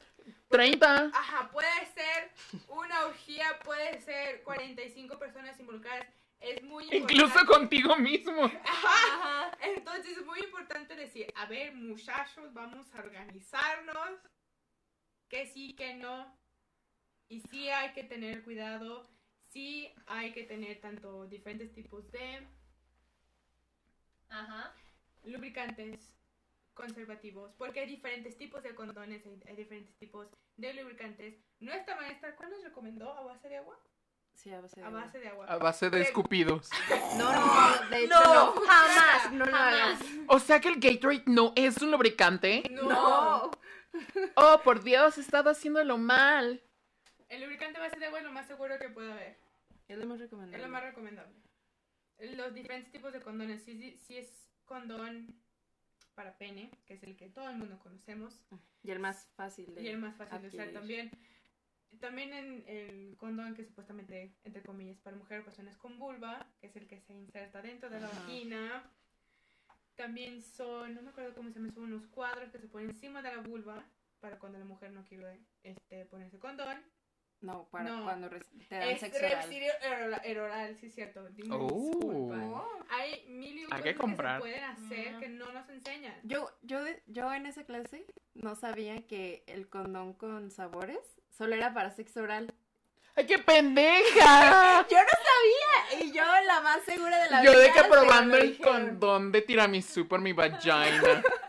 30. Ajá, puede ser una orgía, puede ser 45 personas involucradas. Es muy importante. Incluso contigo mismo. Ajá. Entonces es muy importante decir, a ver, muchachos, vamos a organizarnos. Que sí, que no. Y sí hay que tener cuidado. Sí hay que tener tanto diferentes tipos de Ajá. lubricantes conservativos. Porque hay diferentes tipos de condones, hay, hay diferentes tipos de lubricantes. Nuestra maestra, ¿cuál nos recomendó? ¿A base de agua? Sí, a base de A agua. base de agua. A base de escupidos. [laughs] No, no, de hecho No, no. jamás, No lo jamás. hagas. O sea que el Gatorade no es un lubricante. No. [laughs] Oh, por Dios, he estado haciéndolo mal. El lubricante a base de agua es lo más seguro que puede haber. Es lo más Es recomendable. lo más recomendable. Los diferentes tipos de condones. Si, si- si es condón para pene, que es el que todo el mundo conocemos, Y el más fácil de y el más fácil de usar también. También en el condón que supuestamente, entre comillas, para mujer o personas con vulva, que es el que se inserta dentro de la Ajá. vagina. También son, no me acuerdo cómo se llaman, son unos cuadros que se ponen encima de la vulva para cuando la mujer no quiere este, ponerse condón. No, para No. cuando te dan Es sexo oral. repsirio oral, el oral, sí, cierto. Dime Oh. disculpa. Hay mil y un Hay que comprar. que se pueden hacer Mm. que no nos enseñan. Yo, yo, de- yo en esa clase no sabía que el condón con sabores solo era para sexo oral. ¡Ay, qué pendeja! [laughs] Yo no sabía. Y yo la más segura de la Yo de vida, que pero probando me el dijeron. condón de tiramisú por mi vagina. [laughs]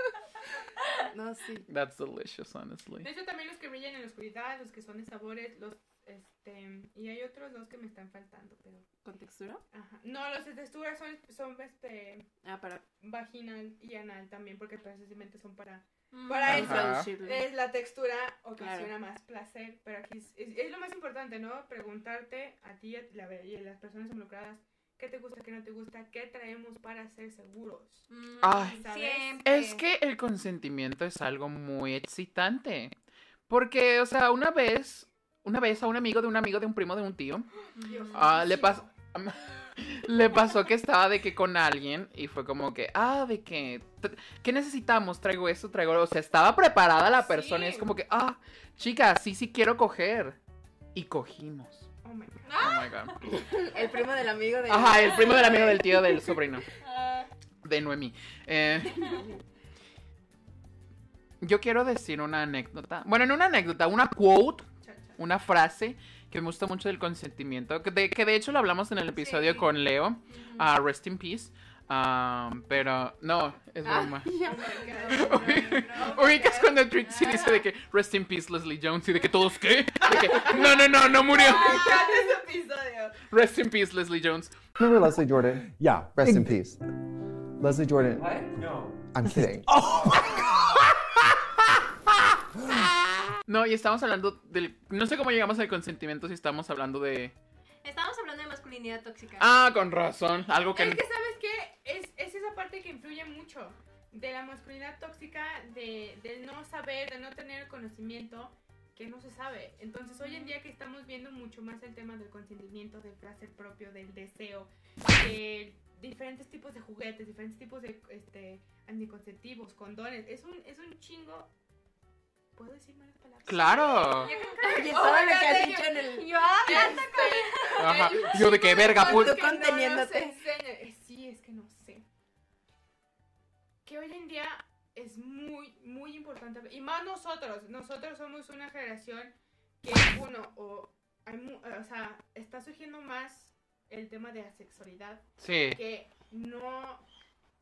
No, sí. That's delicious, honestly. De hecho, también los que brillan en la oscuridad, los que son de sabores, los, este, y hay otros dos que me están faltando, pero, ¿Con textura? ajá. No, los de textura son, son, este, Ah, para vaginal y anal también, porque precisamente son para, Mm. para Ajá. eso. Es la textura ocasiona más placer, pero aquí es, es- es lo más importante, ¿no? Preguntarte a ti a la- y a las personas involucradas qué te gusta, qué no te gusta, qué traemos para ser seguros. Mm, Ay. Es que el consentimiento es algo muy excitante. Porque, o sea, una vez, una vez a un amigo de un amigo de un primo de un tío, ah, le pasó. [laughs] Le pasó que estaba de que con alguien y fue como que, ah, de que, ¿qué necesitamos? Traigo esto, traigo, o sea, estaba preparada la persona y es como que, ah, chica, sí, sí quiero coger. Y cogimos. Oh my God. Oh my god. [laughs] el primo del amigo de. Ajá, el primo del amigo del tío del sobrino. Ah, De Noemí. Eh, yo quiero decir una anécdota. Bueno, no una anécdota, una quote, una frase que me gusta mucho del consentimiento. Que de, que de hecho lo hablamos en el episodio Sí. con Leo. ah, rest in peace. Ah, pero no, es Ah, broma. Oh my God, oh my God, oh my Ubicas God. cuando Trixie dice de que rest in peace Leslie Jones y de que todos qué? De que no, no, no, no murió. Episodio. Rest in peace Leslie Jones. Remember Leslie Jordan? Yeah. Rest in peace. Leslie Jordan. No. I'm kidding. [laughs] [laughs] No, y estamos hablando del no sé cómo llegamos al consentimiento si estamos hablando de Estamos hablando de masculinidad tóxica. Ah, con razón, algo que Es que, ¿sabes qué? Es, es esa parte que influye mucho de la masculinidad tóxica, de, del no saber, de no tener conocimiento, que no se sabe. Entonces, hoy en día que estamos viendo mucho más el tema del consentimiento, del placer propio, del deseo, de diferentes tipos de juguetes, diferentes tipos de este, anticonceptivos, condones, es un, es un chingo. ¿Puedo decir malas palabras? Claro. Oye, Oh todo my lo que has de dicho en el. Yo, ah, Ajá. Hay [laughs] un Yo de que verga, pues. Tú no conteniéndote. enseñan. Eh, Sí, es que no sé. que hoy en día es muy, muy importante. Y más nosotros. Nosotros somos una generación que, uno, o, hay mu- o sea, está surgiendo más el tema de la sexualidad. Sí. Que no,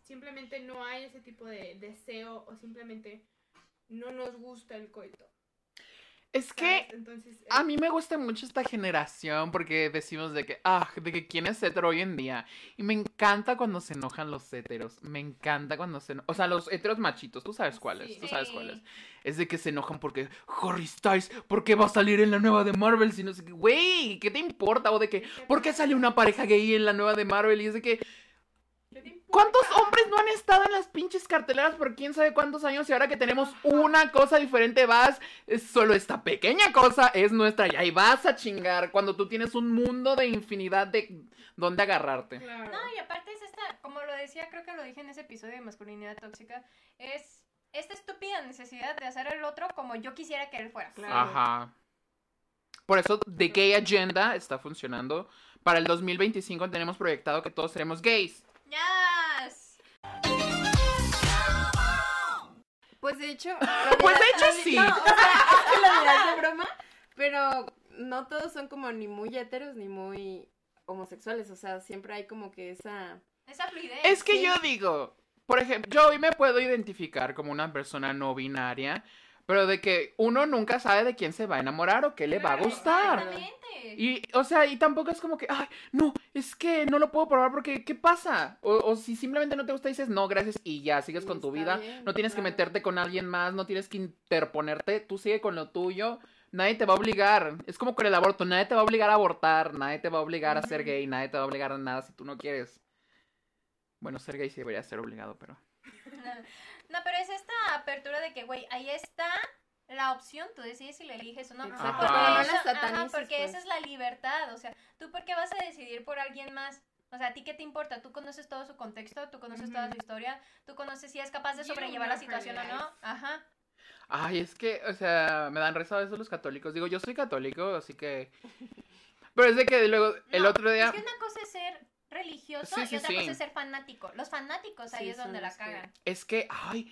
simplemente no hay ese tipo de deseo o simplemente no nos gusta el coito. Es que a mí me gusta mucho esta generación porque decimos de que, ah, de que quién es hetero hoy en día. Y me encanta cuando se enojan los heteros. Me encanta cuando se enojan. O sea, los heteros machitos, tú sabes cuáles. Sí. Tú sabes cuáles. Es de que se enojan porque Harry Styles, ¿por qué va a salir en la nueva de Marvel? Si no sé qué, güey, ¿qué te importa? O de que, ¿por qué sale una pareja gay en la nueva de Marvel? Y es de que. ¿Cuántos hombres no han estado en las pinches carteleras por quién sabe cuántos años? Y ahora que tenemos una cosa diferente, vas, es solo esta pequeña cosa es nuestra y ahí vas a chingar cuando tú tienes un mundo de infinidad de donde agarrarte. Claro. No, y aparte es esta, como lo decía, creo que lo dije en ese episodio de masculinidad tóxica, es esta estúpida necesidad de hacer el otro como yo quisiera que él fuera. Claro. Ajá. Por eso The Gay Agenda está funcionando. Para el 2025 tenemos proyectado que todos seremos gays. Yes. Pues de hecho. [laughs] Pues de hecho sí. No, o sea, es que lo dirás de broma, pero no todos son como ni muy heteros ni muy homosexuales. O sea, siempre hay como que esa. Esa fluidez. Es que Sí. yo digo, por ejemplo, yo hoy me puedo identificar como una persona no binaria, pero de que uno nunca sabe de quién se va a enamorar o qué le va a gustar. Exactamente. Y, o sea, y tampoco es como que, ay, no, es que no lo puedo probar porque, ¿qué pasa? O, o si simplemente no te gusta, dices, no, gracias, y ya, sigues Y con tu vida. bien, no tienes que meterte con alguien más, no tienes que interponerte, tú sigue con lo tuyo. Nadie te va a obligar. Es como con el aborto, nadie te va a obligar a abortar, nadie te va a obligar a ser gay, nadie te va a obligar a nada si tú no quieres. Bueno, ser gay sí debería ser obligado, pero... [laughs] No, pero es esta apertura de que, güey, ahí está la opción, tú decides si la eliges o no. Exacto. Porque, eso- ajá, porque pues. esa es la libertad, o sea, ¿tú por qué vas a decidir por alguien más? O sea, ¿a ti qué te importa? ¿Tú conoces todo su contexto? ¿Tú conoces toda su historia? ¿Tú conoces si es capaz de sobrellevar la situación o no? Ajá. Ay, es que, o sea, me dan risa a veces los católicos. Digo, yo soy católico, así que... Pero es de que luego, el No, otro día... Es que una cosa es ser religioso Sí, sí, y otra sí. cosa es ser fanático. Los fanáticos ahí Sí, es donde la cagan. Es que, ay,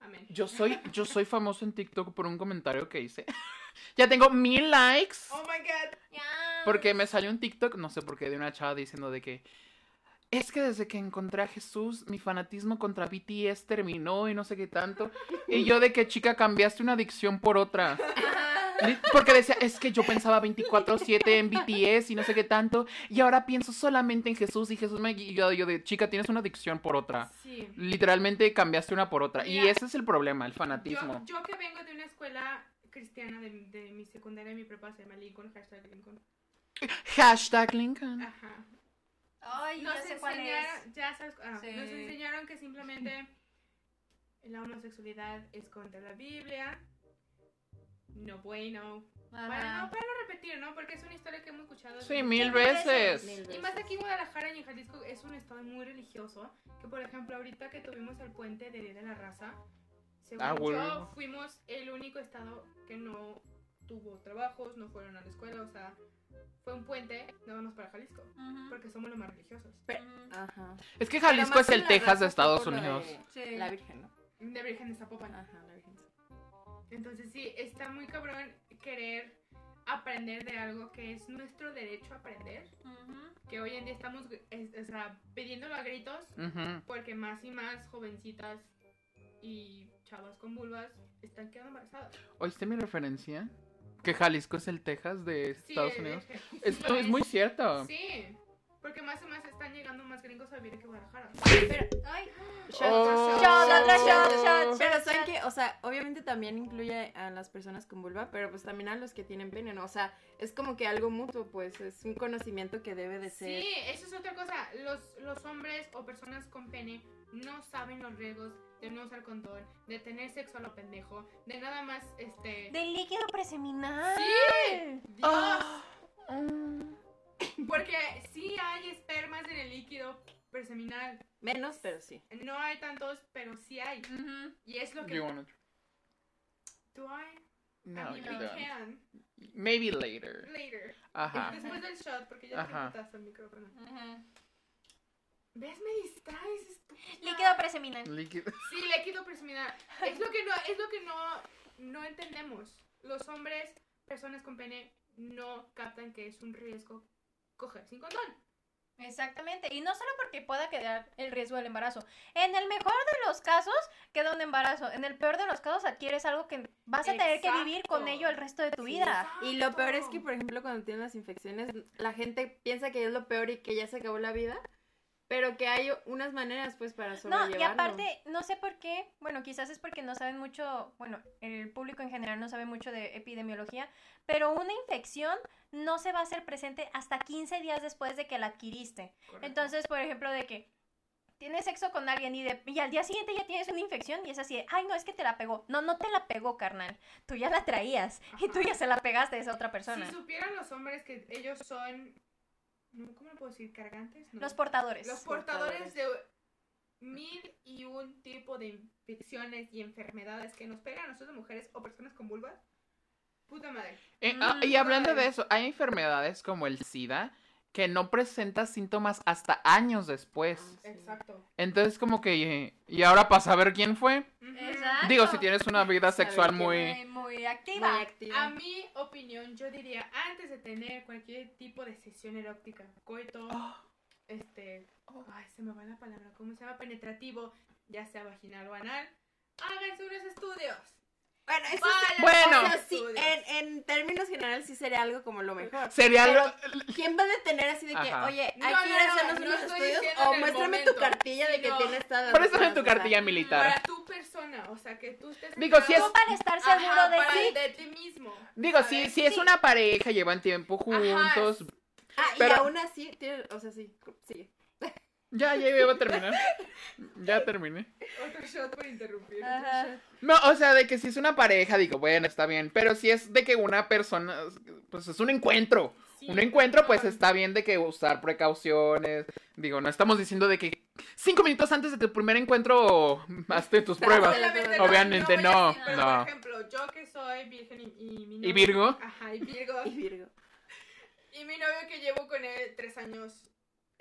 Amén. yo soy, [laughs] yo soy famoso en TikTok por un comentario que hice. [laughs] ya tengo mil likes. Oh my god. Porque me salió un TikTok, no sé por qué, de una chava diciendo de que es que desde que encontré a Jesús, mi fanatismo contra BTS terminó y no sé qué tanto. [laughs] Y yo de que chica cambiaste una adicción por otra. Porque decía, es que yo pensaba 24/7 en BTS y no sé qué tanto. Y ahora pienso solamente en Jesús y Jesús me guió. Yo de chica, tienes una adicción por otra. Sí. Literalmente cambiaste una por otra. Y ese es el problema, el fanatismo. Yo, yo que vengo de una escuela cristiana de, de mi secundaria y mi prepa se llama Lincoln, hashtag Lincoln. Hashtag Lincoln. Ajá. Ay, Nos ya sé cuál es. enseñaron, ya sabes, ah, Sí. nos enseñaron que simplemente la homosexualidad es contra la Biblia. No bueno. Bueno, no para no repetir, ¿no? Porque es una historia que hemos escuchado. Sí, mil mil veces. veces. Mil Y más aquí en Guadalajara y en Jalisco es un estado muy religioso. Que por ejemplo, ahorita que tuvimos el puente de Día de la Raza, según Ah, yo, bueno. fuimos el único estado que no tuvo trabajos, no fueron a la escuela, o sea, fue un puente nada más para Jalisco. Ujú. Porque somos los más religiosos. Ujú. Ajá. Es que Pero Jalisco es el Texas de Estados Unidos. de Sí. La Virgen, ¿no? De Virgen de Zapopan. Ajá, la Virgen. Entonces sí, está muy cabrón querer aprender de algo que es nuestro derecho a aprender. Que hoy en día estamos es- o sea, pidiéndolo a gritos porque más y más jovencitas y chavas con vulvas están quedando embarazadas. ¿Oíste mi referencia? Que Jalisco es el Texas de Estados Unidos. Esto es muy cierto. Sí, porque más y más están llegando más gringos a vivir que Guadalajara. Pero, ay, Shot, Oh. Shot, shot, shot, Pero shot, saben shot. que, o sea, obviamente también incluye a las personas con vulva, pero pues también a los que tienen pene, ¿no? O sea, es como que algo mutuo, pues, es un conocimiento que debe de ser. Sí, eso es otra cosa. Los, los hombres o personas con pene no saben los riesgos de no usar condón, de tener sexo a lo pendejo, de nada más, este... Del líquido preseminal. ¡Sí! Dios. Ah. [laughs] Porque sí hay espermas en el líquido preseminal. Menos, pero sí. No hay tantos, pero sí hay. Y es lo Do que... you wanna- Do I? No, I you mean, we don't. can. Maybe later. Later. Ajá. Después del shot, porque ya te Ajá. botaste el micrófono. Ujú. ¿Ves? Me distraes, estúpida. Líquido preseminal. Líquido. [laughs] Sí, líquido preseminal. Es lo que no, es lo que no, no entendemos. Los hombres, personas con pene, no captan que es un riesgo coger sin condón. Exactamente. Y no solo porque pueda quedar el riesgo del embarazo. En el mejor de los casos, queda un embarazo. En el peor de los casos, adquieres algo que vas a tener que vivir con ello el resto de tu vida. Y lo peor es que, por ejemplo, cuando tienen las infecciones, la gente piensa que es lo peor y que ya se acabó la vida, pero que hay unas maneras, pues, para No, sobrellevarlo. y aparte, no sé por qué, bueno, quizás es porque no saben mucho, bueno, el público en general no sabe mucho de epidemiología, pero una infección no se va a hacer presente hasta 15 días después de que la adquiriste. Entonces, por ejemplo, de que tienes sexo con alguien y, de, y al día siguiente ya tienes una infección y es así de, ay, no, es que te la pegó. No, no te la pegó, carnal. Tú ya la traías y tú ya se la pegaste a esa otra persona. Si supieran los hombres que ellos son, no, ¿cómo le puedo decir? ¿Cargantes? No. Los portadores. Los portadores de mil y un tipo de infecciones y enfermedades que nos pegan a nosotros mujeres o personas con vulva. Puta madre. Eh, ah, y hablando de eso, hay enfermedades como el SIDA que no presenta síntomas hasta años después. Exacto. Entonces como que, y ahora para saber quién fue. Exacto. Digo, si tienes una vida sexual muy... Muy, activa. Muy activa. A mi opinión, yo diría, antes de tener cualquier tipo de sesión erótica, coito, este, ay, se me va la palabra, ¿cómo se llama? Penetrativo, ya sea vaginal o anal, háganse unos estudios. Bueno, eso sí- Bueno. o sea, sí, en, en términos generales sí sería algo como lo mejor. Sería algo... ¿quién va a detener así de que, Ajá. oye, hay No, que ir a no, hacernos no unos estudios? O muéstrame tu momento, cartilla de que tienes todas vacunas, tu o sea, cartilla militar. Para tu persona, o sea, que tú estés... Digo, si es- para estar seguro Ajá, de para ti. de ti mismo. Digo, si, si es Sí. una pareja, llevan tiempo juntos... Ah, y Pero- aún así, tiene, o sea, sí, sí. Ya, ya iba a terminar. Ya terminé. Otro shot por interrumpir. Ajá. No, o sea, de que si es una pareja, digo, bueno, está bien. Pero si es de que una persona, pues es un encuentro. Sí, un encuentro, pues no. está bien de que usar precauciones. Digo, no estamos diciendo de que cinco minutos antes de tu primer encuentro hazte tus pruebas. Obviamente no, decir, no. Por ejemplo, yo que soy virgen y, y mi ¿Y novio- Virgo? Ajá, y Virgo. [laughs] Y Virgo. Y mi novio que llevo con él tres años,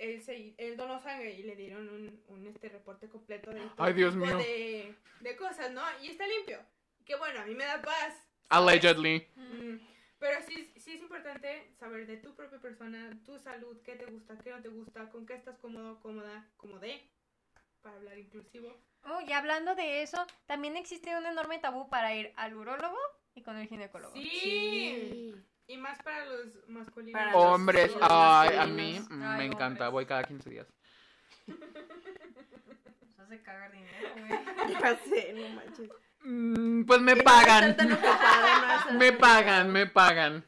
él, se, él donó sangre y le dieron un, un este reporte completo de todo Ay, Dios tipo mío. De, de cosas, ¿no? Y está limpio. Que bueno, a mí me da paz. Allegedly. Mm, Pero sí, sí es importante saber de tu propia persona, tu salud, qué te gusta, qué no te gusta, con qué estás cómodo, cómoda, cómode, para hablar inclusivo. Oh, y hablando de eso, también existe un enorme tabú para ir al urólogo y con el ginecólogo. Sí. Y más para los masculinos. Para los- Hombres, los ay, a mí mm, Ay, me encanta. hombres. Voy cada 15 días. [laughs] Nos hace cagar dinero, [laughs] güey. Ya sé, no manches. Mm, pues me pagan. tan no [laughs] Me pagan, me pagan.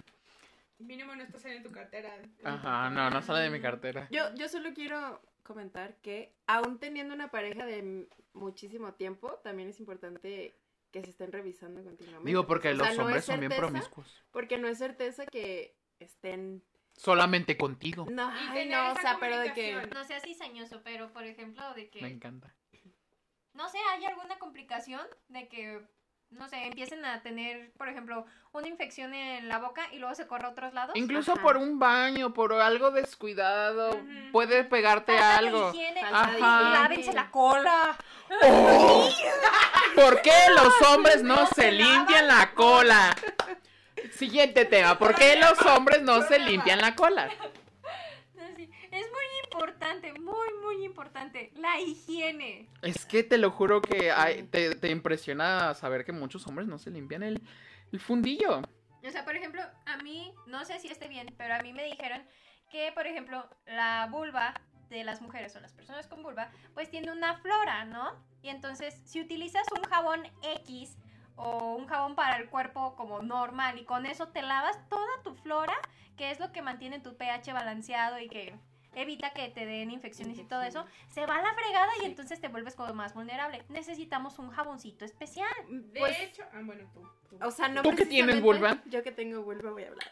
Mínimo no está saliendo en tu cartera. Ajá, no, no sale de mi cartera. Yo, yo solo quiero comentar que aún teniendo una pareja de muchísimo tiempo, también es importante que se estén revisando continuamente. Digo, porque O sea, los no hombres es son bien promiscuos. Porque no es certeza que estén... Solamente contigo. No, ay, no, o sea, pero de que... No seas cizañoso, pero por ejemplo, de Me que, encanta. no sé, hay alguna complicación de que, no sé, empiecen a tener, por ejemplo, una infección en la boca y luego se corre a otros lados. Incluso Ajá. por un baño, por algo descuidado, Ujú. puede pegarte Falta de algo. higiene, Falta de Ajá. higiene. lávense la cola. ¡Oh! ¿Por qué los hombres no se limpian la cola? Siguiente tema. ¿Por qué los hombres no se limpian la cola? Importante, muy, muy importante, la higiene. Es que te lo juro que hay- te, te impresiona saber que muchos hombres no se limpian el, el fundillo. O sea, por ejemplo, a mí, no sé si esté bien, pero a mí me dijeron que, por ejemplo, la vulva de las mujeres o las personas con vulva, pues tiene una flora, ¿no? Y entonces, si utilizas un jabón X o un jabón para el cuerpo como normal y con eso te lavas toda tu flora, que es lo que mantiene tu pH balanceado y que evita que te den infecciones y todo eso, se va a la fregada y entonces te vuelves como más vulnerable. Necesitamos un jaboncito especial. De Pues, hecho, ah, bueno, tú. tú. o sea, no ¿Tú que tienes vulva? Yo que tengo vulva voy a hablar.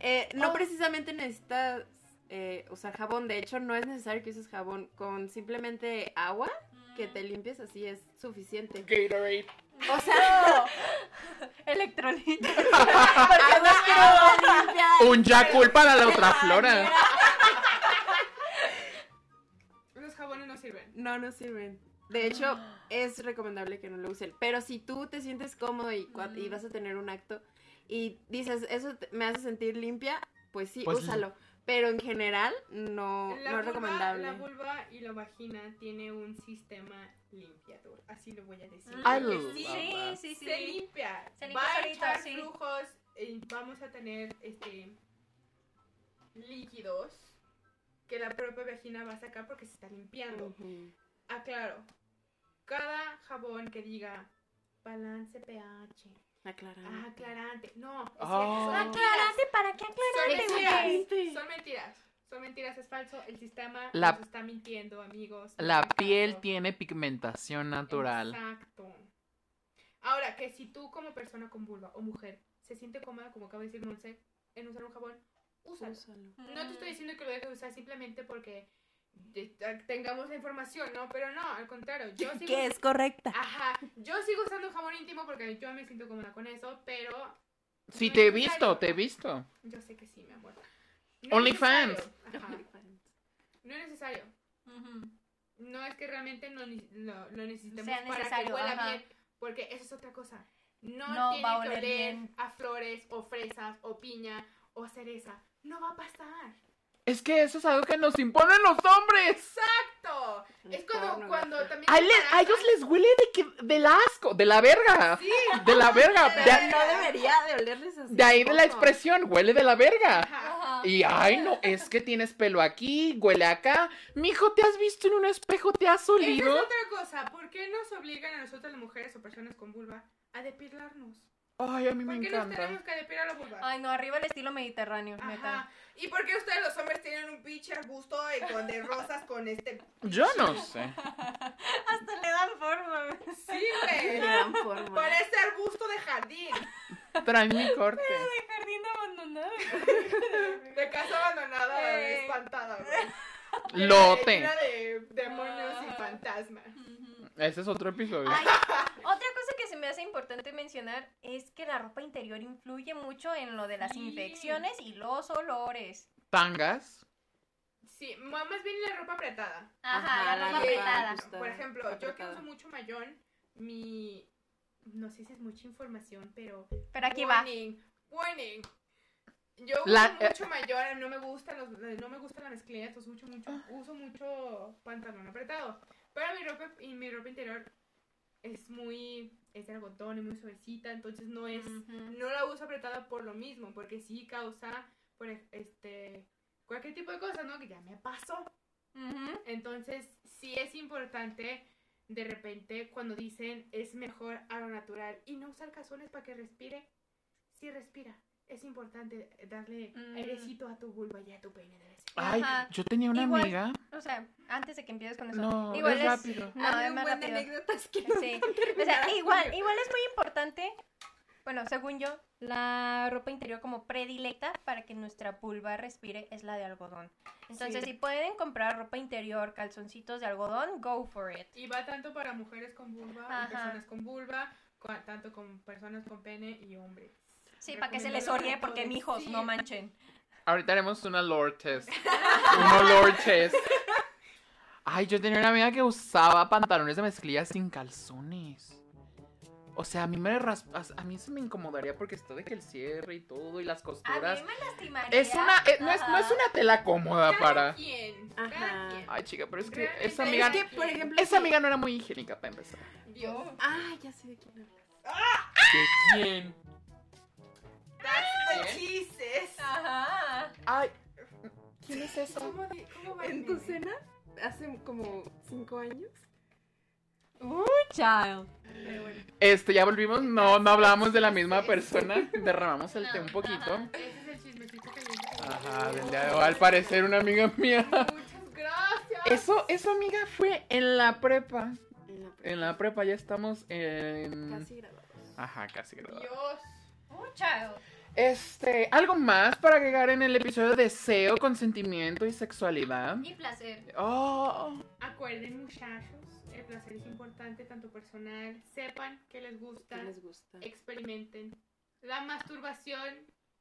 Eh, no Oh. precisamente necesitas eh, usar jabón. De hecho, no es necesario que uses jabón. Con simplemente agua que te limpies así es suficiente. Gatorade. O sea, pero [laughs] [laughs] limpia. Un Yakul para la otra flora. No sirven. No, no sirven. De hecho, es recomendable que no lo usen. Pero si tú te sientes cómodo y, cua- y vas a tener un acto y dices, eso te- me hace sentir limpia, pues sí, Pues- úsalo. Pero en general, no, La no es vulva- recomendable. La vulva y la vagina tiene un sistema limpiador. Así lo voy a decir. Mm. Porque love sí, Sí, sí, sí. se limpia. Se limpia Va a echar sí. flujos y vamos a tener este líquidos que la propia vagina va a sacar porque se está limpiando. Aclaro. Cada jabón que diga balance pH, aclarante, no, es Oh. cierto, son Aclarante, ¿para qué aclarante, mentiras. Son mentiras. Son mentiras, es falso. El sistema La- nos está mintiendo, amigos. La piel tiene pigmentación natural. Exacto. Ahora, que si tú como persona con vulva o mujer se siente cómoda, como acaba de decir Monse, en usar un jabón, úsalo. Úsalo. No te estoy diciendo que lo dejes de usar simplemente porque tengamos la información, ¿no? Pero no, al contrario. Yo [laughs] sigo, Que es correcta. Ajá, yo sigo usando jabón íntimo porque yo me siento cómoda con eso, pero Sí, no te he visto, te he visto. Yo sé que sí, mi amor. No es OnlyFans. No es necesario. No es que realmente no, lo, lo necesitemos Sea para que huela ajá. bien, porque eso es otra cosa. No, No tiene va a que oler oler bien. a flores o fresas o piña o cereza. No va a pasar. Es que eso es algo que nos imponen los hombres. ¡Exacto! El Es porno, cuando gato. también... A, le- a ellos les huele de que, del asco, de la verga. Sí, De la verga. De, Pero no debería de olerles así. de ahí de la expresión, huele de la verga. ajá. Y ay, no, es que tienes pelo aquí, huele acá. Mijo, ¿te has visto en un espejo? ¿Te has Esa es olido? otra cosa. ¿Por qué nos obligan a nosotras las mujeres o personas con vulva a depilarnos? Ay, a mí me ¿Por qué nos encanta. tenemos que depilar la vulva? Ay, no, arriba el estilo mediterráneo, neta. Ajá. ¿Y por qué ustedes los hombres tienen un pinche arbusto y con de rosas con este? Yo no sé. [laughs] Hasta le dan forma. güey. Sí, güey. Le dan forma. Parece arbusto de jardín. Trae mi corte. De jardín abandonado. De casa abandonada, Eh. espantada, güey. Lote. Llena de demonios y Ajá. fantasmas. Ese es otro episodio. Ay, otra me hace importante mencionar es que la ropa interior influye mucho en lo de las Sí. infecciones y los olores. Tangas. Sí, más bien la ropa apretada. Ajá, Ajá, la ropa apretada. Por ejemplo, yo que uso mucho mayón, mi... No sé si es mucha información, pero... Pero aquí va. warning, Warning. Yo uso La- eh, mucho mayón, no me gustan los, no me gusta la mezclilla, entonces uso mucho, uso mucho pantalón apretado. Pero mi ropa, y mi ropa interior es muy, es de algodón y muy suavecita, entonces no es, no la uso apretada por lo mismo, porque sí causa, por este, cualquier tipo de cosa, ¿no? Que ya me pasó. Entonces, sí es importante de repente cuando dicen es mejor a lo natural y no usar calzones para que respire, sí respira. Es importante darle Mm. airecito a tu vulva y a tu pene de vez Ay, Ajá. yo tenía una Igual- amiga. O sea, antes de que empieces con eso. No, igual es rápido. No, es más rápido. anécdotas que no Sí. O sea, igual, igual es muy importante, bueno, según yo, la ropa interior como predilecta para que nuestra vulva respire es la de algodón. Entonces, Sí. si pueden comprar ropa interior, calzoncitos de algodón, go for it. Y va tanto para mujeres con vulva y personas con vulva, tanto con personas con pene y hombres. Sí, para que se les orie, porque mijos, Sí. no manchen. Ahorita haremos una lore test. [laughs] Un olor test. Ay, yo tenía una amiga que usaba pantalones de mezclilla sin calzones. O sea, a mí me ras- a a mí se me incomodaría porque esto de que el cierre y todo y las A costuras. mí me lastimaría. Es una, eh, no, es, no es una tela cómoda Cada para. quien, Ajá. Ay, chica, pero es que Realmente esa es amiga. Es que, por ejemplo, Esa amiga no era muy higiénica para empezar. Dios. Ah, ya sé de quién hablas. ¿De quién? That's the cheeses. Ajá. Ay, ¿quién es eso? ¿Cómo, di- cómo va ¿En tu cena? Hace como cinco años. Child. Pero bueno, Este, ya volvimos. No, no hablábamos de la misma persona. Derramamos el té un poquito. ese es el chismecito caliente. Ajá, del día de hoy, al parecer una amiga mía. Muchas gracias. Eso, eso amiga fue en la prepa. En la En la prepa ya estamos en. Casi graduados. Ajá, casi graduados. Dios. Oh, child. Este, algo más para agregar en el episodio de deseo, consentimiento y sexualidad. Y placer. Oh, Acuerden, muchachos, el placer es importante, tanto personal. Sepan que les gusta, ¿Qué les gusta? experimenten. La masturbación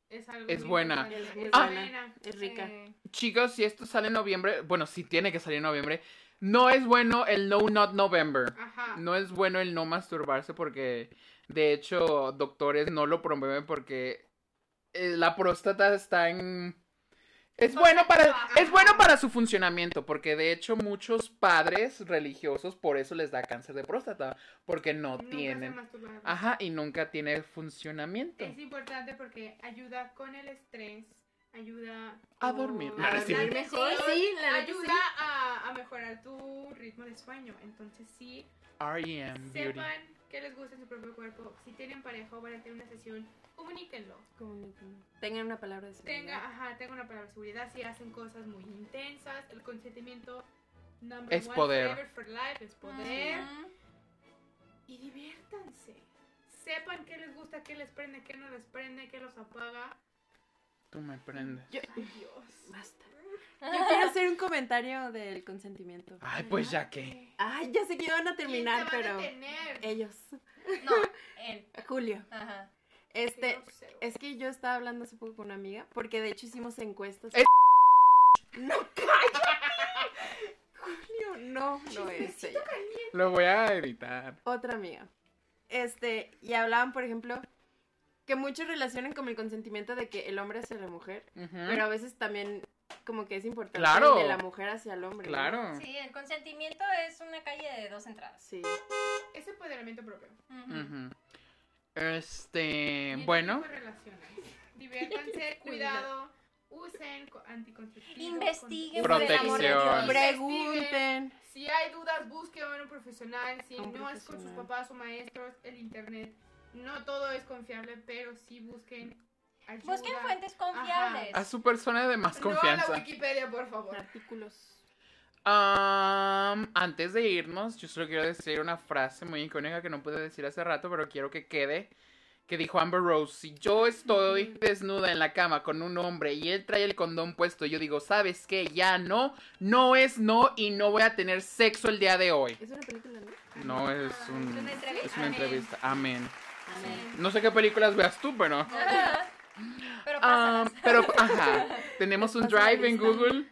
es algo Es buena. Es Es Ah. buena. Es rica. Eh, chicos, si esto sale en noviembre, bueno, si tiene que salir en noviembre, No es bueno el No Not November. Ajá. No es bueno el no masturbarse porque, de hecho, doctores no lo promueven porque eh, la próstata está en... Es bueno, para, es bueno para su funcionamiento, porque de hecho muchos padres religiosos por eso les da cáncer de próstata, porque no Nunca tienen... Ajá, y nunca tiene funcionamiento. Es importante porque ayuda con el estrés, ayuda A dormir. A dormir mejor, sí, la ayuda sí. A, mejorar tu ritmo de sueño. Entonces sí, R.E.M. Beauty. sepan que les gusta en su propio cuerpo. Si tienen pareja o van a tener una sesión, comuníquenlo. Tengan una palabra de seguridad. Tenga, ajá, tenga una palabra de seguridad. Si hacen cosas muy intensas, el consentimiento number Es one poder. for life es poder. Y diviértanse. Sepan qué les gusta, qué les prende, qué no les prende, qué los apaga. Tú me prendes. Yo, Ay, Dios. basta. Yo quiero hacer un comentario del consentimiento. Ay, pues ya que. Ay, ya sé que iban a ¿Quién terminar, te va a pero detener? ellos. No, él. [laughs] Julio. Ajá. Este, grosero. es que yo estaba hablando hace poco con una amiga, porque de hecho hicimos encuestas. Es- [laughs] No, calla. [laughs] Julio, no, no es ella. Lo voy a editar. Otra amiga. Este, y hablaban, por ejemplo, que muchos relacionan con el consentimiento de que el hombre hacia la mujer, pero a veces también como que es importante Claro. el de la mujer hacia el hombre. ¿no? Claro. Sí, el consentimiento es una calle de dos entradas. Sí. Es empoderamiento propio. Este, en bueno. Diviértanse, [laughs] cuidado, usen co- anticonceptivos. Investiguen Protección. Pregunten. Si hay dudas, busquen a un profesional. Si Un no es con sus papás o maestros, el internet. No todo es confiable, pero sí busquen ayuda. Busquen fuentes confiables. A su persona de más No a la confianza. Wikipedia, por favor. Artículos. Am, antes de irnos, yo solo quiero decir una frase muy icónica que no pude decir hace rato, pero quiero que quede. Que dijo Amber Rose, si yo estoy desnuda en la cama con un hombre y él trae el condón puesto, yo digo, ¿sabes qué? Ya no, no es no y no voy a tener sexo el día de hoy. Es una película, ¿no? No es un, Es una entrevista. es una Amén. entrevista. Amén. Amén. No sé qué películas veas tú, pero... Pero Ah, pero, ajá, tenemos un drive en. Google.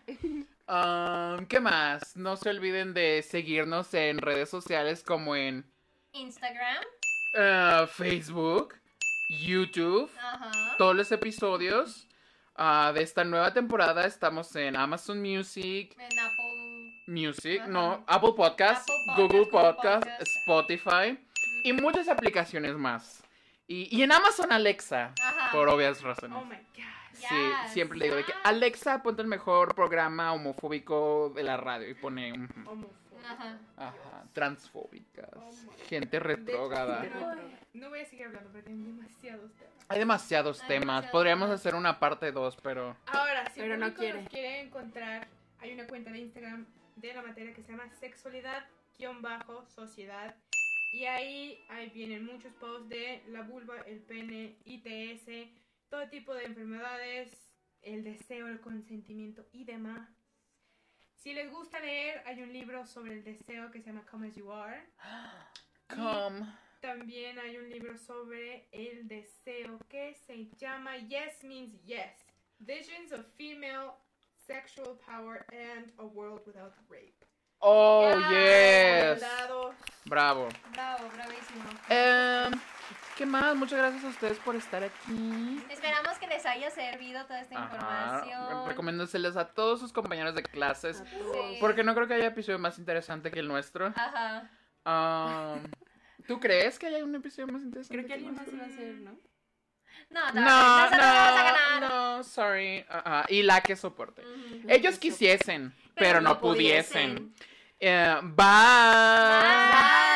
Ah, ¿Qué más? No se olviden de seguirnos en redes sociales como en Instagram. ah, Facebook, YouTube, Ajá. todos los episodios ah, de esta nueva temporada. Estamos en Amazon Music, En Apple. Music, Ajá. no, Apple Podcast, Apple Podcast, Google Google Podcast, Podcast. Spotify y muchas aplicaciones más. Y, y en Amazon Alexa, Ajá. por obvias razones. Oh my god. Sí, Yes, siempre le digo de que yes. Alexa, ponte el mejor programa homofóbico de la radio y pone. Ajá. ajá, transfóbicas, Oh gente retrógrada. No voy a seguir hablando porque hay demasiados temas. Hay demasiados Hay temas, demasiados podríamos temas. hacer una parte 2, pero Ahora, si Pero no quiere. nos quiere encontrar, hay una cuenta de Instagram de la materia que se llama sexualidad-sociedad. Y ahí, ahí vienen muchos posts de la vulva, el pene, ITS, todo tipo de enfermedades, el deseo, el consentimiento y demás. Si les gusta leer, hay un libro sobre el deseo que se llama Come As You Are. [gasps] come. También hay un libro sobre el deseo que se llama Yes Means Yes. Visions of Female Sexual Power and a World Without Rape. Oh, Ya, yes. Bravo. Bravo, bravísimo. Em, ¿Qué más? Muchas gracias a ustedes por estar aquí. Esperamos que les haya servido toda esta Ajá. información. Recomendánseles a todos sus compañeros de clases. Sí. Porque no creo que haya episodio más interesante que el nuestro. Ajá. ¿Tú crees que haya un episodio más interesante? Creo que alguien más va a hacer, ¿no? No, no, No, no vamos a ganar. no, no, sorry. Ajá, Y la que soporte. Ujú. Ellos quisiesen, pero, Pero no, no pudiesen. pudiesen. Eh, bye. Bye.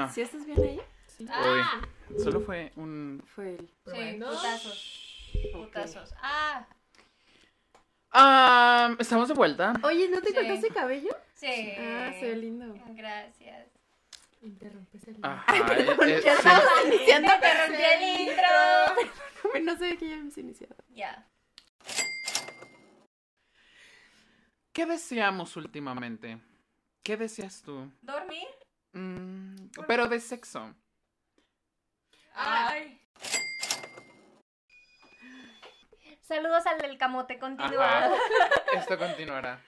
No, ¿Sí estás bien ahí? Ah, uy, solo fue un... Fue él. sí, putazos. Putazos. Ah, Am, Estamos de vuelta. Oye, ¿no te Sí. cortaste cabello? Sí. Ah, se ve lindo. Gracias. Interrumpes el Ajá, eh, [laughs] eh, sí. iniciando, Te rompí el intro. [laughs] no sé que ya hemos iniciado. Ya. ¿Qué deseamos últimamente? ¿Qué deseas tú? ¿Dormir? Mm, pero de sexo. Ay. Saludos al del camote, continúa. Ajá. [laughs] Esto continuará.